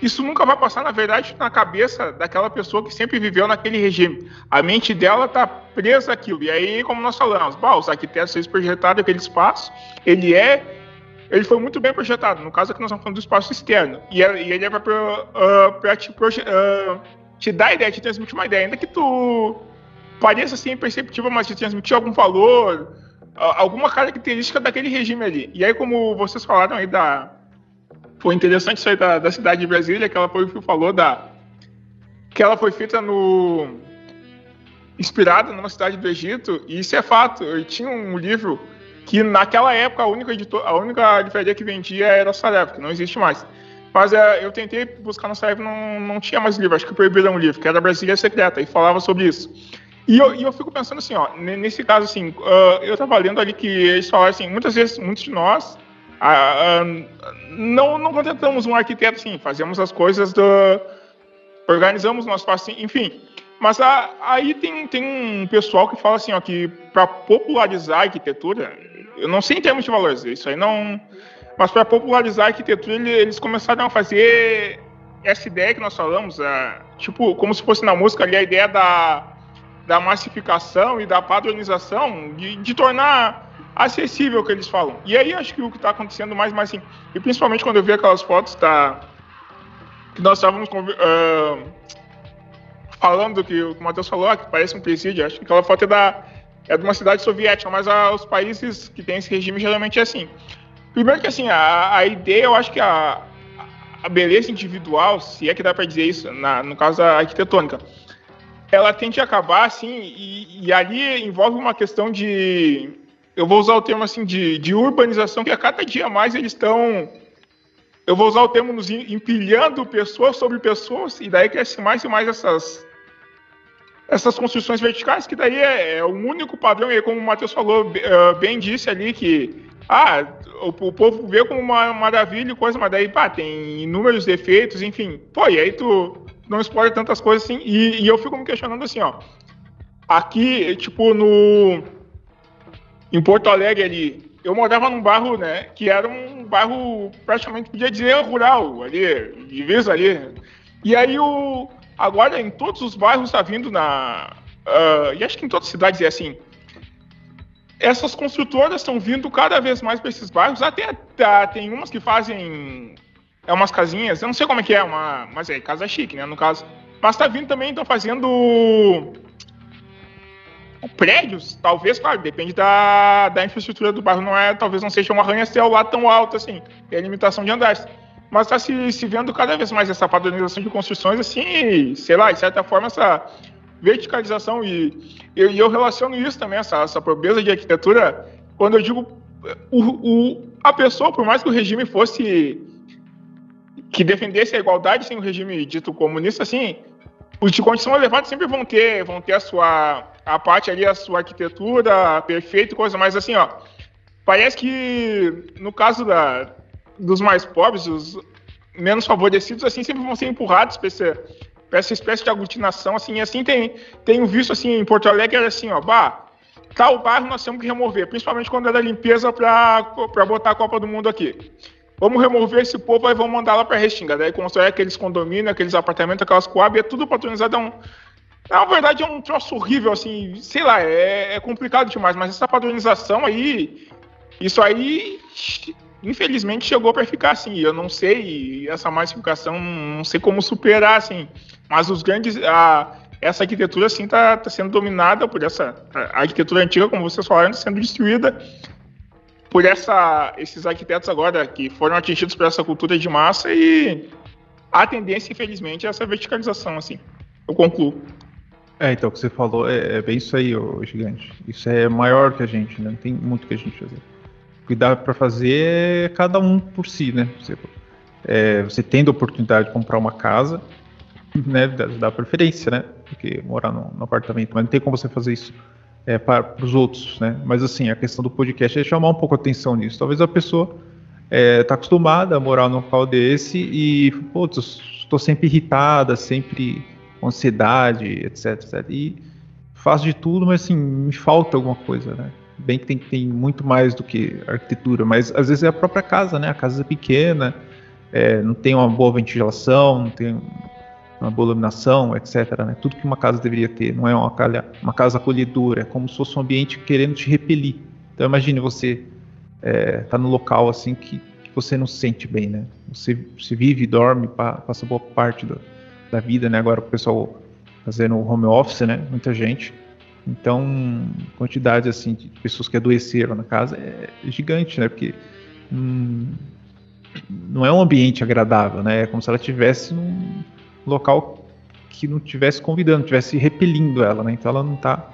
Isso nunca vai passar, na verdade, na cabeça daquela pessoa que sempre viveu naquele regime. A mente dela tá presa àquilo. E aí, como nós falamos, bah, os arquitetos eles projetaram aquele espaço, ele é ele foi muito bem projetado. No caso aqui nós estamos falando do espaço externo. E, é, ele é para uh, te, uh, te dar ideia, te transmitir uma ideia. Ainda que tu pareça assim imperceptível, mas te transmitir algum valor, uh, alguma característica daquele regime ali. E aí, como vocês falaram aí da... Foi interessante isso aí da, da cidade de Brasília, que ela foi, falou da... Que ela foi feita no... Inspirada numa cidade do Egito, e isso é fato. Eu tinha um livro que naquela época a única, editor, a única livraria que vendia era a Saraiva, que não existe mais. Mas é, eu tentei buscar na Saraiva não não tinha mais livro, acho que proibiram um livro, que era Brasília Secreta, e falava sobre isso. E eu, e eu fico pensando assim, ó, nesse caso, assim, uh, eu estava lendo ali que eles falaram assim, muitas vezes, muitos de nós uh, uh, não, não contratamos um arquiteto, assim, fazemos as coisas do... organizamos nosso espaço, assim, enfim. Mas a, aí tem, tem um pessoal que fala assim, ó, que para popularizar a arquitetura, eu não sei em termos de valores, isso aí não. Mas para popularizar a arquitetura, eles começaram a fazer essa ideia que nós falamos, tipo, como se fosse na música ali, a ideia da, da massificação e da padronização, de, de tornar acessível o que eles falam. E aí acho que o que está acontecendo mais, mais assim, e principalmente quando eu vi aquelas fotos da, que nós estávamos uh, falando que o Matheus falou, que parece um presídio, acho que aquela foto é da é de uma cidade soviética, mas a, os países que têm esse regime geralmente é assim. Primeiro que assim, a, a ideia, eu acho que a, a beleza individual, se é que dá para dizer isso, na, no caso da arquitetônica, ela tende a acabar assim, e, e, ali envolve uma questão de, eu vou usar o termo assim, de, de urbanização, que a cada dia mais eles estão, eu vou usar o termo nos empilhando pessoas sobre pessoas, e daí cresce mais e mais essas essas construções verticais, que daí é, é o único padrão, e como o Matheus falou, uh, bem disse ali, que ah, o, o, povo vê como uma maravilha e coisa, mas daí, pá, tem inúmeros defeitos, enfim. Pô, e aí tu não explora tantas coisas assim, e, e eu fico me questionando assim, ó. Aqui, tipo, no. Em Porto Alegre ali, eu morava num bairro, né, que era um bairro praticamente, podia dizer, rural, ali, divisa ali. E aí o, Agora, em todos os bairros está vindo na. Uh, e acho que em todas as cidades é assim. Essas construtoras estão vindo cada vez mais para esses bairros. Até tá, tem umas que fazem. É umas casinhas, eu não sei como é que é, uma, mas é casa chique, né? No caso. Mas está vindo também, estão fazendo prédios, talvez, claro, depende da, da infraestrutura do bairro, não é, talvez não seja um arranha-céu lá tão alto assim, tem a limitação de andares mas está se, se vendo cada vez mais essa padronização de construções, assim, sei lá, de certa forma, essa verticalização. E eu, eu relaciono isso também, essa, essa pobreza de arquitetura, quando eu digo o, o, a pessoa, por mais que o regime fosse que defendesse a igualdade sem o regime dito comunista, assim, os de condição elevada sempre vão ter, vão ter a sua a parte ali, a sua arquitetura perfeita, coisa, mas assim, ó, parece que no caso da, dos mais pobres, os menos favorecidos, assim, sempre vão ser empurrados para esse, para essa espécie de aglutinação, assim, assim tem, tenho visto assim em Porto Alegre assim, ó, bah, tal bairro nós temos que remover, principalmente quando é da limpeza para botar a Copa do Mundo aqui. Vamos remover esse povo e vamos mandar lá para Restinga. Daí constrói aqueles condomínios, aqueles apartamentos, aquelas coab, é tudo patronizado. É um, na verdade, é um troço horrível, assim, sei lá, é, é complicado demais, mas essa padronização aí, isso aí infelizmente chegou para ficar assim. Eu não sei essa massificação, não sei como superar assim. Mas os grandes, a, essa arquitetura assim está tá sendo dominada por essa a arquitetura antiga, como vocês falaram, sendo destruída por essa, esses arquitetos agora que foram atingidos por essa cultura de massa e a tendência, infelizmente, é essa verticalização assim. Eu concluo. É, então, o que você falou é, é bem isso aí, ô, gigante. Isso é maior que a gente, né? Não tem muito que a gente fazer. Que dá para fazer é cada um por si, né? Você, é, você tendo a oportunidade de comprar uma casa, né? Dá, dá preferência, né? Porque morar no, apartamento, mas não tem como você fazer isso é, para os outros, né? Mas assim, a questão do podcast é chamar um pouco a atenção nisso. Talvez a pessoa está é, tá acostumada a morar num local desse e, pô, estou sempre irritada, sempre com ansiedade, etc, etc. E faço de tudo, mas assim, me falta alguma coisa, né? Bem que tem, tem muito mais do que arquitetura, mas às vezes é a própria casa, né? A casa é pequena, é, não tem uma boa ventilação, não tem uma boa iluminação, etc. Né? Tudo que uma casa deveria ter, não é uma, uma casa acolhedora, é como se fosse um ambiente querendo te repelir. Então imagine você é, tá no local assim que, que, você não se sente bem, né? Você, você vive, dorme, passa boa parte da, da vida, né? Agora o pessoal fazendo home office, né? Muita gente então, quantidade assim de pessoas que adoeceram na casa é gigante, né? Porque hum, não é um ambiente agradável, né? É como se ela estivesse num local que não estivesse convidando, estivesse repelindo ela, né? Então ela não está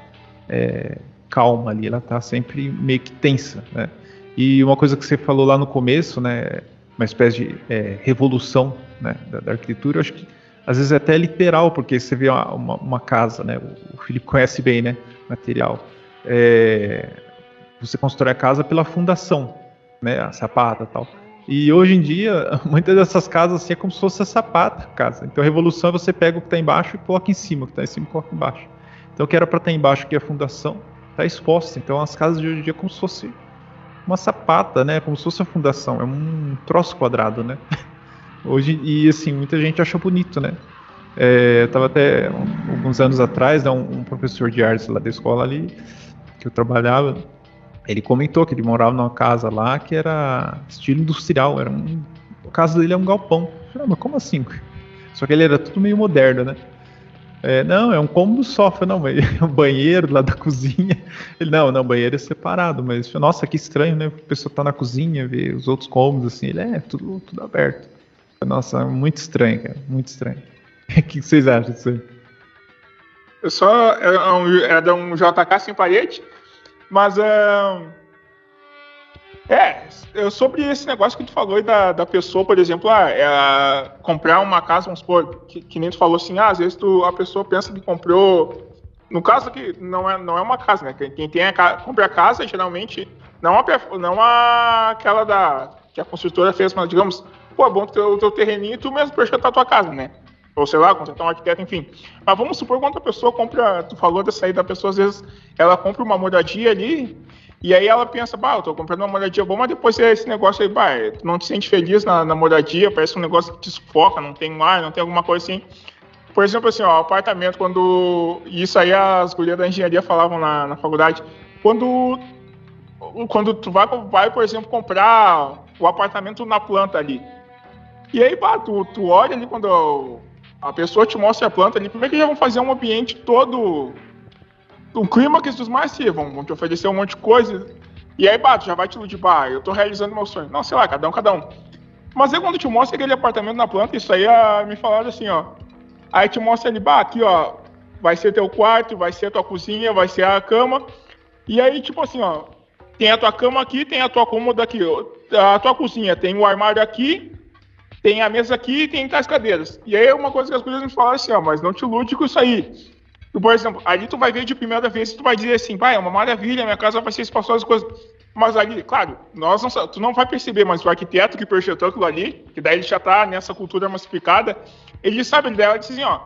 é, calma ali, ela está sempre meio que tensa, né? E uma coisa que você falou lá no começo, né? Uma espécie de é, revolução né, da, da arquitetura, eu acho que às vezes é até literal, porque você vê uma, uma, uma casa, né? O Felipe conhece bem, né? Material. É, você constrói a casa pela fundação, né? A sapata tal. E hoje em dia, [LAUGHS] muitas dessas casas assim, é como se fosse a sapata casa. Então a revolução é você pega o que está embaixo e coloca em cima, o que está em cima coloca embaixo. Então o que era para estar tá embaixo, que é a fundação, está exposta. Então as casas de hoje em dia é como se fosse uma sapata, né? Como se fosse a fundação. É um troço quadrado, né? [LAUGHS] Hoje, e assim, muita gente acha bonito, né? É, eu tava até um, alguns anos atrás, né, um, um, professor de artes lá da escola ali, que eu trabalhava, ele comentou que ele morava numa casa lá que era estilo industrial, era um, a casa dele é um galpão. Eu falei, mas como assim? Só que ele era tudo meio moderno, né? É, não, é um cômodo sofá, não, mas [LAUGHS] é banheiro lá da [LAUGHS] cozinha. Ele, não, não, banheiro é separado, mas, nossa, que estranho, né? A pessoa tá na cozinha, vê os outros cômodos, assim, ele é tudo, tudo aberto. Nossa, muito estranho, cara. Muito estranho. [LAUGHS] O que vocês acham disso aí? Eu só. É um, é um JK sem parede, mas. É, é, eu, sobre esse negócio que tu falou da, da pessoa, por exemplo, ah, é, comprar uma casa, vamos supor, que, que, nem tu falou assim, ah, às vezes tu, a pessoa pensa que comprou. No caso aqui, não é, não é uma casa, né? Quem tem a, compra a casa, geralmente, não a, não a, aquela da, que a construtora fez, mas digamos, pô, é bom ter o teu terreninho e tu mesmo projetar a tua casa, né? Ou sei lá, contratar um arquiteto, enfim. Mas vamos supor quando a pessoa compra, tu falou dessa aí da pessoa, às vezes ela compra uma moradia ali, e aí ela pensa, bah, eu tô comprando uma moradia boa, mas depois é esse negócio aí, bah, tu não te sente feliz na, na moradia, parece um negócio que te sufoca, não tem ar, não tem alguma coisa assim. Por exemplo, assim, ó, apartamento, quando. Isso aí as gurias da engenharia falavam na, na faculdade. Quando. Quando tu vai, vai, por exemplo, comprar o apartamento na planta ali. E aí, pá, tu, tu olha ali quando a pessoa te mostra a planta ali, como é que já vão fazer um ambiente todo. Um clima que os mais sirvam, vão te oferecer um monte de coisa. E aí, bah, tu já vai te iludir, bah, eu tô realizando meu sonho. Não, sei lá, cada um, cada um. Mas aí quando te mostra aquele apartamento na planta, isso aí ah, me falaram assim, ó. Aí te mostra ali, bah, aqui, ó, vai ser teu quarto, vai ser tua cozinha, vai ser a cama. E aí, tipo assim, ó, tem a tua cama aqui, tem a tua cômoda aqui. A tua cozinha tem o armário aqui, tem a mesa aqui e tem as cadeiras. E aí é uma coisa que as coisas me falaram assim, ó, mas não te ilude com isso aí. por exemplo, ali tu vai ver de primeira vez e tu vai dizer assim, pai, é uma maravilha, minha casa vai ser espaçosa, coisas. Mas ali, claro, nós não, tu não vai perceber, mas o arquiteto que projetou aquilo ali, que daí ele já tá nessa cultura massificada, ele sabe dela, disse assim, ó,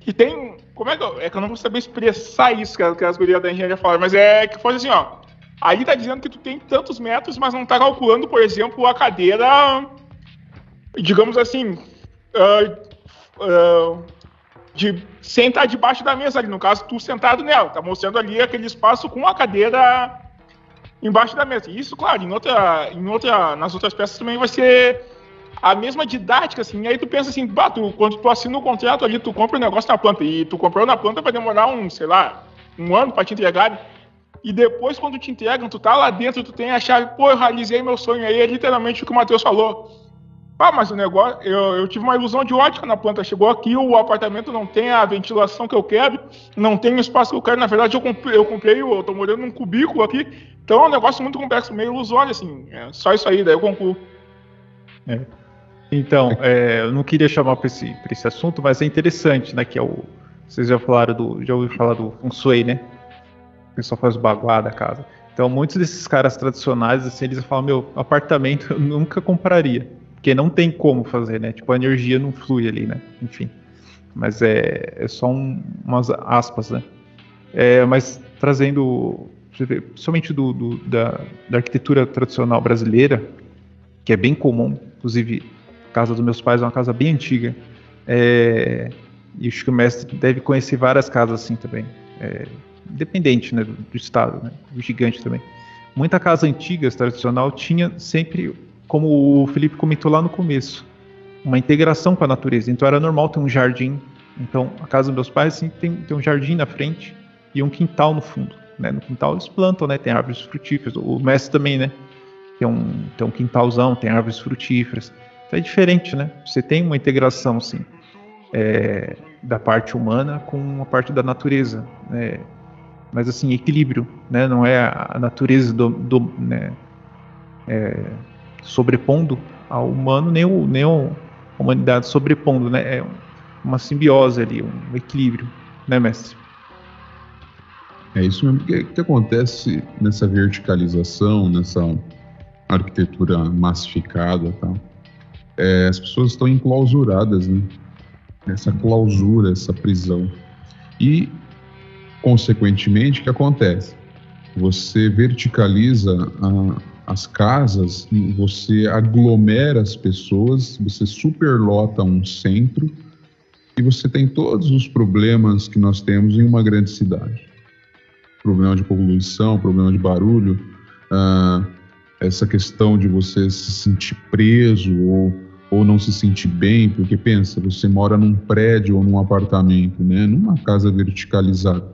que tem, como é que eu, é que eu não vou saber expressar isso que, que as gurias da engenharia falaram, mas é que foi assim, ó, ali tá dizendo que tu tem tantos metros, mas não tá calculando, por exemplo, a cadeira, digamos assim, uh, uh, de sentar debaixo da mesa ali, no caso, tu sentado nela, tá mostrando ali aquele espaço com a cadeira embaixo da mesa. Isso, claro, em outra, em outra, nas outras peças também vai ser a mesma didática, assim, aí tu pensa assim, tu, quando tu assina o contrato ali, tu compra o um negócio na planta, e tu comprou na planta vai demorar um, sei lá, um ano para te entregar, e depois quando te entregam, tu tá lá dentro, tu tem a chave, pô, eu realizei meu sonho, aí é literalmente o que o Matheus falou. Ah, mas o negócio, eu, eu, tive uma ilusão de ótica na planta. Chegou aqui, o apartamento não tem a ventilação que eu quero, não tem o espaço que eu quero. Na verdade, eu comprei, eu, comprei, eu tô morando num cubículo aqui. Então é um negócio muito complexo, meio ilusório, assim. É só isso aí, daí eu concluo. É. Então, é, eu não queria chamar para esse, esse assunto, mas é interessante, né? Que é o. Vocês já falaram do. Já ouviram falar do Feng Shui, né? O pessoal faz baguá da casa. Então, muitos desses caras tradicionais, assim, eles falam: meu, apartamento [LAUGHS] eu nunca compraria porque não tem como fazer, né? Tipo, a energia não flui ali, né? Enfim. Mas é, é só um, umas aspas, né? É, mas trazendo, somente do, do da, da, arquitetura tradicional brasileira, que é bem comum, inclusive a casa dos meus pais é uma casa bem antiga, é, e acho que o mestre deve conhecer várias casas assim também, é, independente né, do, do estado, né, o gigante também. Muita casa antiga, tradicional, tinha sempre como o Felipe comentou lá no começo, uma integração com a natureza. Então era normal ter um jardim. Então a casa dos meus pais assim, tem, tem um jardim na frente e um quintal no fundo. Né? No quintal eles plantam, né? Tem árvores frutíferas. O mestre também, né? Tem um, tem um quintalzão, tem árvores frutíferas. Então é diferente, né? Você tem uma integração, assim, é, da parte humana com a parte da natureza, né? Mas assim, equilíbrio, né? Não é a natureza do, do né? É, sobrepondo ao humano, nem, o, nem a humanidade sobrepondo, né? É uma simbiose ali, um equilíbrio, né, mestre? É isso mesmo. O que, que acontece nessa verticalização, nessa arquitetura massificada tal? É, as pessoas estão enclausuradas, né? Essa clausura, essa prisão. E, consequentemente, o que acontece? Você verticaliza a, as casas, você aglomera as pessoas, você superlota um centro e você tem todos os problemas que nós temos em uma grande cidade. Problema de poluição, problema de barulho, uh, essa questão de você se sentir preso ou, ou não se sentir bem, porque pensa, você mora num prédio ou num apartamento, né, numa casa verticalizada.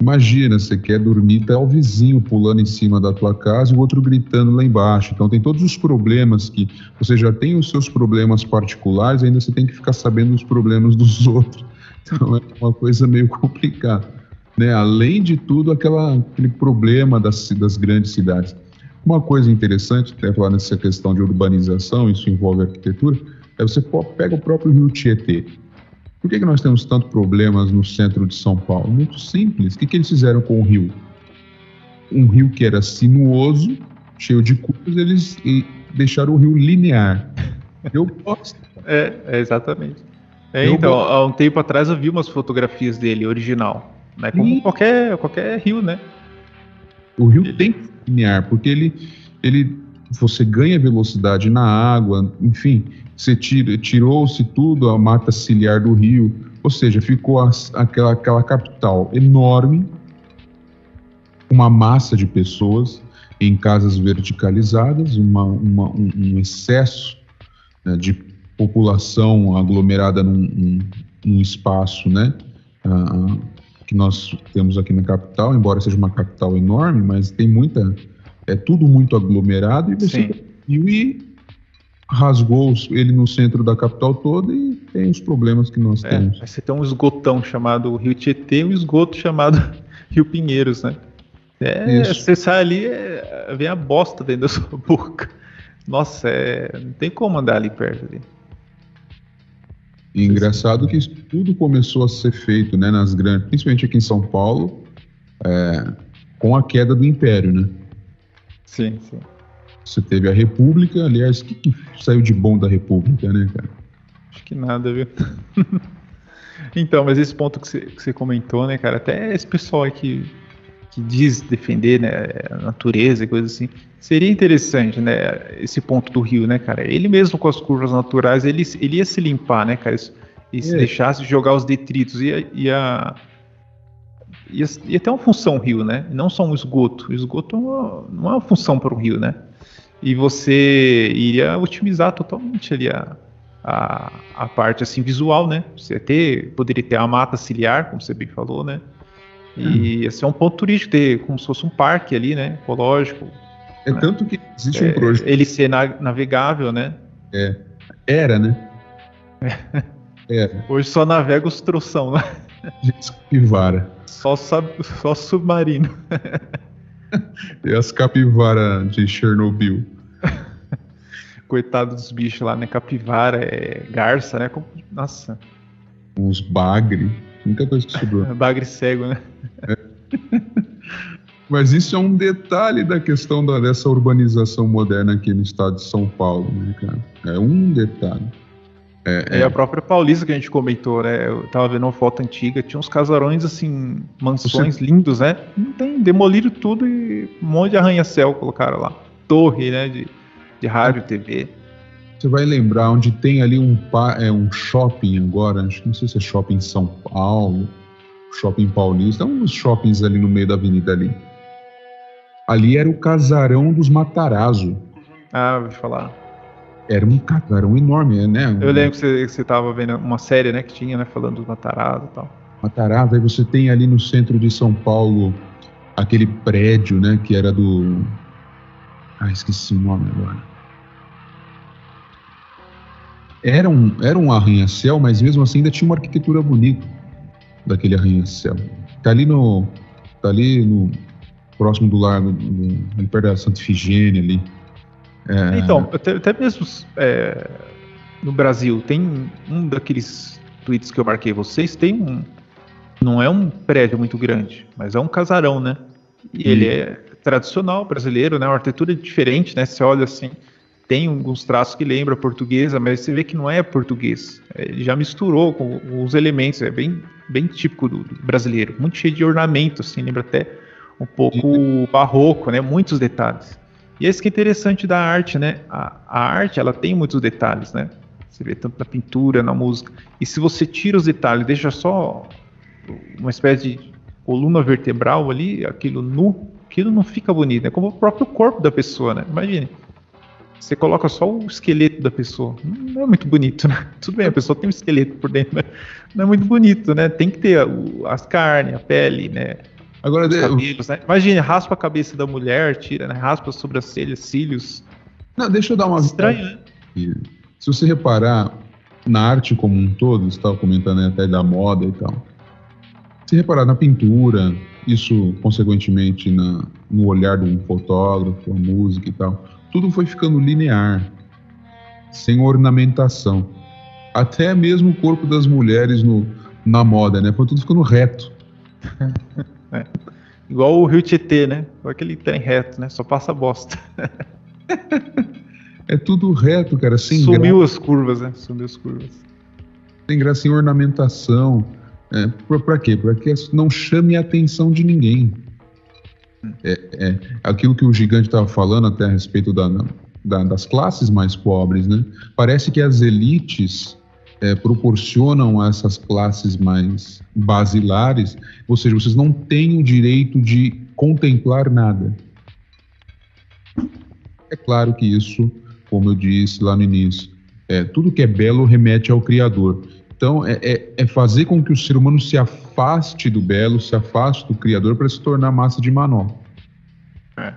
Imagina, você quer dormir, tá o vizinho pulando em cima da tua casa e o outro gritando lá embaixo. Então tem todos os problemas que você já tem os seus problemas particulares, ainda você tem que ficar sabendo os problemas dos [LAUGHS] outros. Então é uma coisa meio complicada. Né? Além de tudo, aquela, aquele problema das, das grandes cidades. Uma coisa interessante, até falar nessa questão de urbanização, isso envolve arquitetura, é você pega o próprio rio Tietê. Por que, que nós temos tantos problemas no centro de São Paulo? Muito simples. O que, que eles fizeram com o rio? Um rio que era sinuoso, cheio de curvas, eles deixaram o rio linear. [LAUGHS] Eu gosto. É, é exatamente. É, então, gosto. há um tempo atrás eu vi umas fotografias dele, original. Né? Como qualquer, qualquer rio, né? O rio ele... tem linear, porque ele, ele você ganha velocidade na água, enfim, tira, tirou-se tudo a mata ciliar do rio, ou seja, ficou a, aquela, aquela capital enorme, uma massa de pessoas em casas verticalizadas, uma, uma, um, um, excesso né, de população aglomerada num, num, num espaço, né, uh, que nós temos aqui na capital, embora seja uma capital enorme, mas tem muita, é tudo muito aglomerado e você e rasgou ele no centro da capital toda e tem os problemas que nós é, temos. Você tem um esgotão chamado Rio Tietê e um esgoto chamado [LAUGHS] Rio Pinheiros, né? É, você sai ali, é, vem a bosta dentro da [LAUGHS] sua boca. Nossa, é, não tem como andar ali perto ali. E engraçado que isso tudo começou a ser feito, né, nas grandes, principalmente aqui em São Paulo, é, com a queda do Império, né? Sim, sim. Você teve a República, aliás, o que, que, saiu de bom da República, né, cara? Acho que nada, viu? [LAUGHS] então, mas esse ponto que você, que você comentou, né, cara, até esse pessoal aí que, que diz defender né, a natureza e coisas assim, seria interessante, né, esse ponto do rio, né, cara? Ele mesmo com as curvas naturais, ele, ele ia se limpar, né, cara? E se é. deixasse jogar os detritos, ia, ia, ia, ia ter uma função rio, né? Não só um esgoto. O esgoto não é uma função para o rio, né? E você iria otimizar totalmente ali a, a, a parte assim visual, né? Você ter, poderia ter a mata ciliar, como você bem falou, né? E hum. esse é um ponto turístico, ter como se fosse um parque ali, né? Ecológico. É né? tanto que existe um é, projeto. Ele ser navegável, né? É. Era, né? [LAUGHS] Era. Hoje só navega os troção, né? Capivara. Só, só submarino. [LAUGHS] e as capivaras de Chernobyl. [LAUGHS] Coitado dos bichos lá, né? Capivara, é garça, né? Nossa. Uns bagre. Muita coisa que sobrou. [LAUGHS] bagre cego, né? É. [LAUGHS] Mas isso é um detalhe da questão da, dessa urbanização moderna aqui no estado de São Paulo, né, cara? É um detalhe. É, é, a própria Paulista que a gente comentou, né? Eu tava vendo uma foto antiga, tinha uns casarões assim, mansões Você... lindos, né? Não tem, demoliram tudo e um monte de arranha-céu colocaram lá. Torre, né? De, de rádio, TV. Você vai lembrar onde tem ali um, é, um shopping agora, acho que não sei se é shopping São Paulo, shopping paulista, é um dos shoppings ali no meio da avenida ali. Ali era o casarão dos Matarazzo. Ah, vou falar. Era um casarão enorme, né? Eu lembro que você, que você tava vendo uma série, né, que tinha, né, falando dos Matarazzo e tal. Matarazzo, aí você tem ali no centro de São Paulo aquele prédio, né, que era do ah, esqueci o nome agora. Era um, era um arranha-céu, mas mesmo assim ainda tinha uma arquitetura bonita daquele arranha-céu. Tá ali no. Tá ali no. Próximo do lago, no, ali perto da Santa Ifigênia ali. É... Então, até, até mesmo é, no Brasil, tem um daqueles tweets que eu marquei vocês, tem um. Não é um prédio muito grande, mas é um casarão, né? E ele é tradicional brasileiro, né? Uma arquitetura diferente, né? Você olha assim, tem alguns traços que lembra portuguesa, mas você vê que não é português. Ele já misturou com os elementos, é bem, bem típico do, do brasileiro, muito cheio de ornamento, assim, lembra até um pouco barroco, né? Muitos detalhes. E é isso que é interessante da arte, né? A, a arte, ela tem muitos detalhes, né? Você vê tanto na pintura, na música. E se você tira os detalhes, deixa só uma espécie de coluna vertebral ali, aquilo nu, aquilo não fica bonito, é como o próprio corpo da pessoa, né? Imagine. Você coloca só o esqueleto da pessoa. Não é muito bonito, né? [LAUGHS] Tudo bem, a pessoa tem um esqueleto por dentro, mas não é muito bonito, né? Tem que ter as carnes, a pele, né? Agora, Os cabelos, né? Imagine, raspa a cabeça da mulher, tira, né? Raspa as sobrancelhas, cílios. Não, deixa eu dar uma. Estranho, né? Se você reparar na arte como um todo, você estava comentando até da moda e tal. Se reparar na pintura, isso, consequentemente, na, no olhar de um fotógrafo, a música e tal, tudo foi ficando linear, sem ornamentação. Até mesmo o corpo das mulheres no, na moda, né? Foi tudo ficando reto. [LAUGHS] É. Igual o Rio Tietê, né? Aquele trem reto, né? Só passa bosta. é tudo reto, cara. Sem Sumiu graça. as curvas, né? Sumiu as curvas. Sem graça, sem ornamentação. É, para quê? Para que não chame a atenção de ninguém. É, é aquilo que o gigante estava falando até a respeito da, da, das classes mais pobres, né? Parece que as elites é, proporcionam a essas classes mais basilares, ou seja, vocês não têm o direito de contemplar nada. É claro que isso, como eu disse lá no início, é, tudo que é belo remete ao Criador. Então, é, é, é, fazer com que o ser humano se afaste do belo, se afaste do Criador para se tornar massa de manobra. É.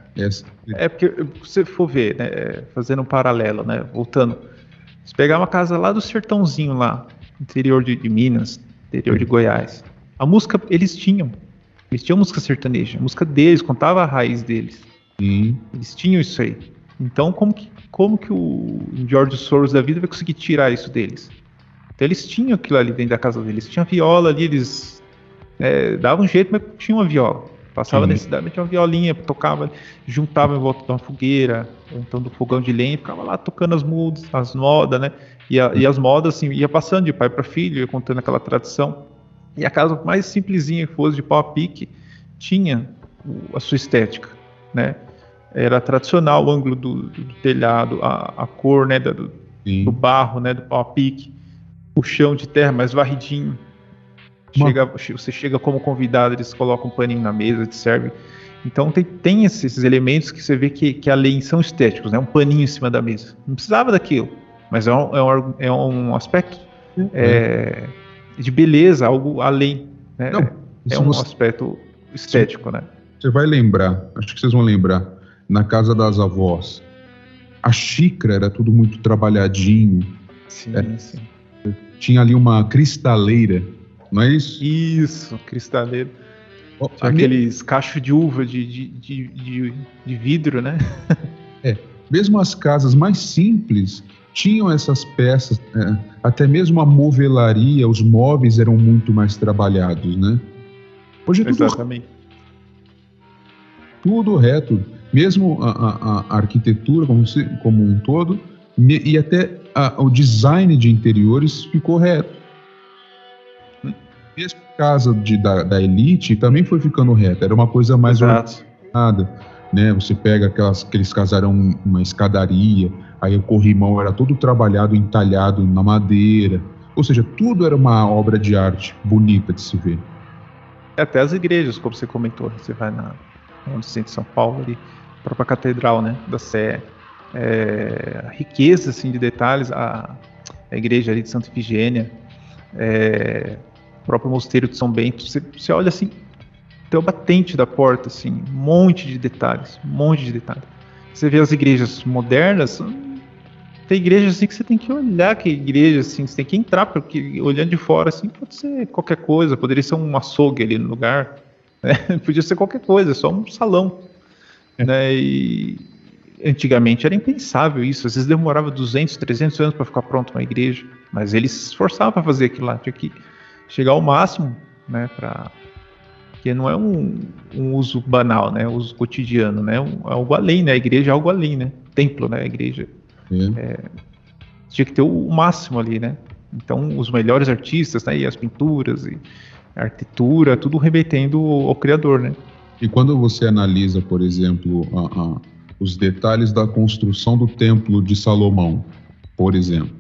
é porque, se for ver, né, fazendo um paralelo, né, voltando, se pegar uma casa lá do sertãozinho lá, interior de, de Minas, interior de Goiás, a música eles tinham, eles tinham música sertaneja, a música deles contava a raiz deles. Eles tinham isso aí. Então, como que, como que o George Soros da vida vai conseguir tirar isso deles? Então eles tinham aquilo ali dentro da casa deles. Tinha viola ali, eles é, davam um jeito, mas tinha uma viola. Passava Sim. necessidade, tinha uma violinha, tocava, juntava em volta de uma fogueira, ou então do fogão de lenha, ficava lá tocando as mudas, as modas, né? E, a, e as modas, assim, ia passando de pai para filho, ia contando aquela tradição. E a casa mais simplesinha que fosse, de pau a pique, tinha a sua estética, né? Era tradicional o ângulo do, do telhado, a, a, cor, né, do, do, barro, né, do pau a pique, o chão de terra mais varridinho. Chega, você chega como convidado, eles colocam um paninho na mesa, te serve. Então tem, tem esses elementos que você vê que, que além são estéticos, né? Um paninho em cima da mesa. Não precisava daquilo, mas é um, é um, é um aspecto uhum. é, de beleza, algo além. Né? Não, é um você, aspecto estético, né? Você vai lembrar, acho que vocês vão lembrar, na casa das avós, a xícara era tudo muito trabalhadinho. Sim, é, sim. Tinha ali uma cristaleira, não é isso? Isso, cristaleira. Oh, aqueles cachos de uva de, de, de, de, vidro, né? [LAUGHS] é, mesmo as casas mais simples tinham essas peças, é, até mesmo a movelaria, os móveis eram muito mais trabalhados, né? Hoje é tudo Exatamente tudo reto, mesmo a, a, a arquitetura como, se, como, um todo, me, e até a, o design de interiores ficou reto. Mesmo casa de, da, da, elite também foi ficando reto, era uma coisa mais organizada. Né? Você pega aquelas, aqueles casarão, uma escadaria, aí o corrimão era todo trabalhado, entalhado na madeira. Ou seja, tudo era uma obra de arte bonita de se ver. Até as igrejas, como você comentou, você vai na, centro de São Paulo, ali, a própria catedral né, da Sé, é, a riqueza assim, de detalhes, a, a igreja ali de Santa Ifigênia, é, o próprio mosteiro de São Bento, você, você olha assim, tem o batente da porta, assim, um monte de detalhes, um monte de detalhes. Você vê as igrejas modernas, tem igrejas assim que você tem que olhar que igreja assim, você tem que entrar porque olhando de fora assim pode ser qualquer coisa, poderia ser um açougue ali no lugar, [LAUGHS] né? Podia ser qualquer coisa, só um salão. É. Né? E antigamente era impensável isso. Às vezes demorava 200, 300 anos para ficar pronto uma igreja. Mas eles se esforçavam para fazer aquilo lá. Tinha que chegar ao máximo, né? Pra... Porque não é um, um uso banal, né? Um uso cotidiano, né? Um, é algo além, né? A igreja é algo além, né? Templo, né? A igreja. É. É... tinha que ter o, o máximo ali, né? Então, os melhores artistas, né? E as pinturas e arquitetura, tudo remetendo ao criador, né? E quando você analisa, por exemplo, a, a, os detalhes da construção do templo de Salomão, por exemplo,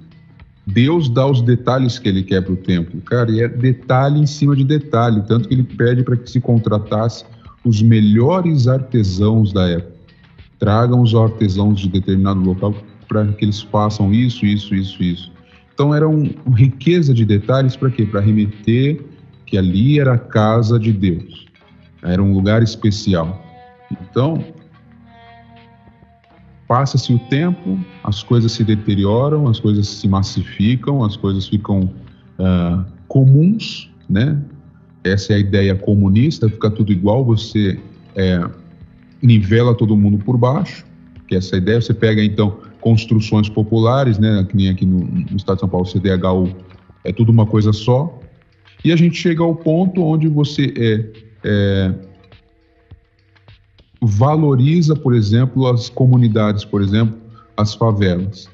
Deus dá os detalhes que ele quer para o templo, cara, e é detalhe em cima de detalhe, tanto que ele pede para que se contratasse os melhores artesãos da época. Tragam os artesãos de determinado local para que eles façam isso, isso, isso, isso. Então era uma riqueza de detalhes para quê? Para remeter que ali era a casa de Deus, era um lugar especial. Então, passa-se o tempo, as coisas se deterioram, as coisas se massificam, as coisas ficam uh, comuns, né? Essa é a ideia comunista, fica tudo igual, você é, nivela todo mundo por baixo, que é essa ideia. Você pega então construções populares, né? Que nem aqui no, no estado de São Paulo, CDHU, é tudo uma coisa só. E a gente chega ao ponto onde você é, é, valoriza, por exemplo, as comunidades, por exemplo, as favelas.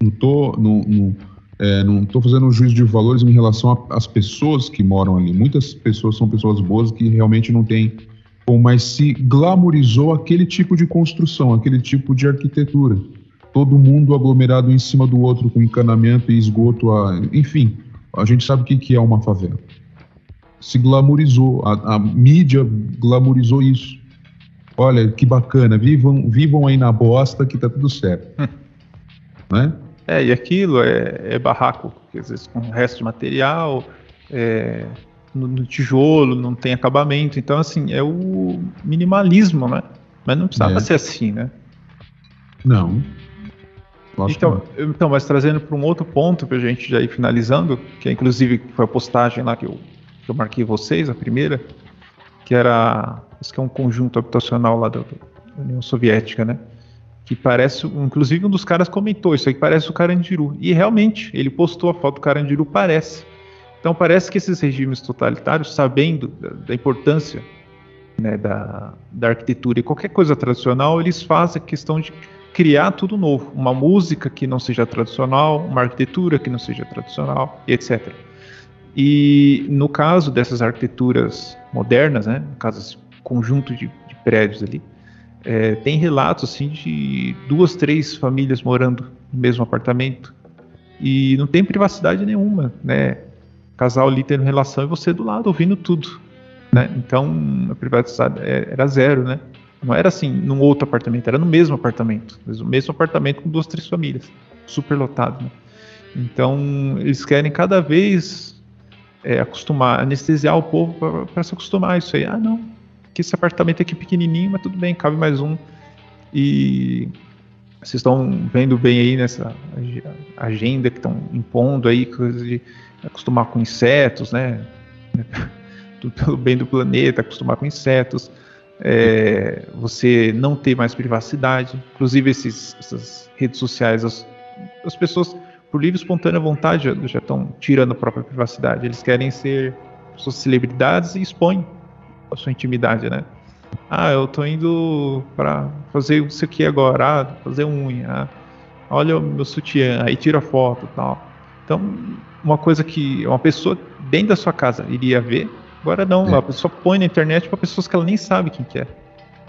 Não estou não, não, é, não tô fazendo um juízo de valores em relação às pessoas que moram ali. Muitas pessoas são pessoas boas que realmente não têm mas se glamorizou aquele tipo de construção, aquele tipo de arquitetura. Todo mundo aglomerado em cima do outro com encanamento e esgoto, a, enfim, a gente sabe o que, que é uma favela. Se glamorizou, a, a mídia glamorizou isso. Olha, que bacana, vivam, vivam aí na bosta que tá tudo certo. [LAUGHS] Né? É, e aquilo é, é barraco, às vezes com resto de material, é, no, no, tijolo, não tem acabamento. Então, assim, é o minimalismo, né? Mas não precisava é. ser assim, né? Não. Então, então, mas trazendo para um outro ponto para a gente já ir finalizando, que é inclusive foi a postagem lá que eu, que eu marquei vocês, a primeira, que era, isso que é um conjunto habitacional lá da, União Soviética, né? Que parece, inclusive um dos caras comentou isso aí, que parece o Carandiru. E realmente, ele postou a foto do Carandiru, parece. Então parece que esses regimes totalitários, sabendo da, da importância né, da, da arquitetura e qualquer coisa tradicional, eles fazem questão de criar tudo novo, uma música que não seja tradicional, uma arquitetura que não seja tradicional, etc. E no caso dessas arquiteturas modernas, né, no caso conjunto de, de prédios ali, é, tem relatos assim de duas, três famílias morando no mesmo apartamento e não tem privacidade nenhuma, né? Casal ali tendo relação e você do lado ouvindo tudo, né? Então a privacidade é, era zero, né? Não era assim num outro apartamento, era no mesmo apartamento, o mesmo apartamento com duas, três famílias, super lotado. Né? Então eles querem cada vez é, acostumar, anestesiar o povo para se acostumar a isso aí. Ah, não, que esse apartamento aqui pequenininho, mas tudo bem, cabe mais um. E vocês estão vendo bem aí nessa agenda que estão impondo aí, coisas de acostumar com insetos, né? [LAUGHS] Tudo pelo bem do planeta, acostumar com insetos é, você não ter mais privacidade. Inclusive, esses, essas redes sociais, as, as pessoas, por livre e espontânea vontade, já estão tirando a própria privacidade. Eles querem ser suas celebridades e expõem a sua intimidade, né? Ah, eu tô indo para fazer isso aqui agora, ah, fazer unha, ah, olha o meu sutiã, aí tira foto e tal. Então, uma coisa que uma pessoa dentro da sua casa iria ver, Agora não, é. a pessoa põe na internet para pessoas que ela nem sabe quem que é.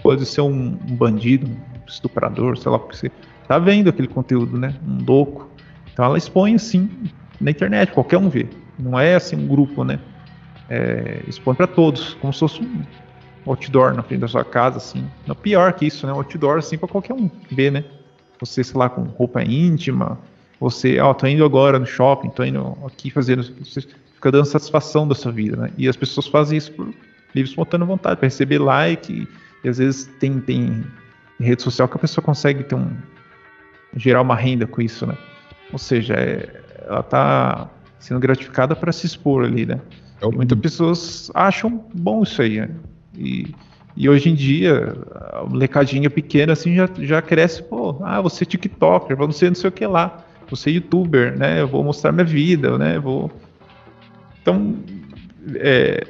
Pode ser um, um bandido, um estuprador, sei lá, porque você tá vendo aquele conteúdo, né? Um louco. Então ela expõe assim na internet, qualquer um vê. Não é assim um grupo, né? É, expõe para todos, como se fosse um outdoor na frente da sua casa, assim. Não pior que isso, né? Um outdoor assim para qualquer um ver, né? Você, sei lá, com roupa íntima, você, ó, oh, tô indo agora no shopping, tô indo aqui fazendo fica dando satisfação da sua vida, né? E as pessoas fazem isso por livre espontânea vontade, para receber like, e, às vezes tem, tem rede social que a pessoa consegue ter um gerar uma renda com isso, né? Ou seja, é, ela está sendo gratificada para se expor ali, né? É o... Muitas pessoas acham bom isso aí, né? E, e hoje em dia, a molecadinha pequena assim já, já cresce, pô, ah, você TikToker, você não sei o que lá, você youtuber, né? Eu vou mostrar minha vida, né? Eu vou então, é,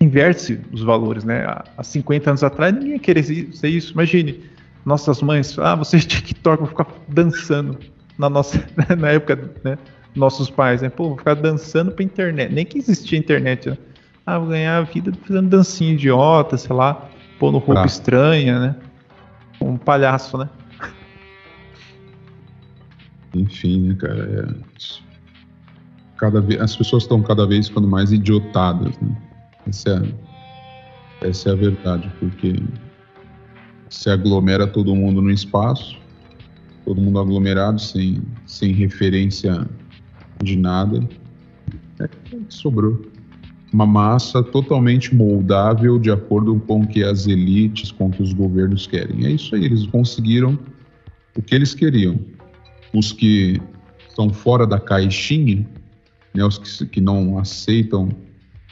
inverte os valores, né? Há 50 anos atrás ninguém ia querer ser isso. Imagine, nossas mães, ah, você é [LAUGHS] TikTok, vou ficar dançando na nossa, [LAUGHS] na época, né? Nossos pais, né? Pô, vou ficar dançando pra internet. Nem que existia internet, né? Ah, vou ganhar a vida fazendo dancinha idiota, sei lá, pondo roupa ah. estranha, né? Um palhaço, né? Enfim, né, cara? É cada vez, as pessoas estão cada vez ficando mais idiotadas, né? Essa é, essa é a verdade, porque se aglomera todo mundo no espaço, todo mundo aglomerado, sem, sem referência de nada, é que sobrou. Uma massa totalmente moldável de acordo com o que as elites, com o que os governos querem. É isso aí, eles conseguiram o que eles queriam. Os que estão fora da caixinha né, os que, que não aceitam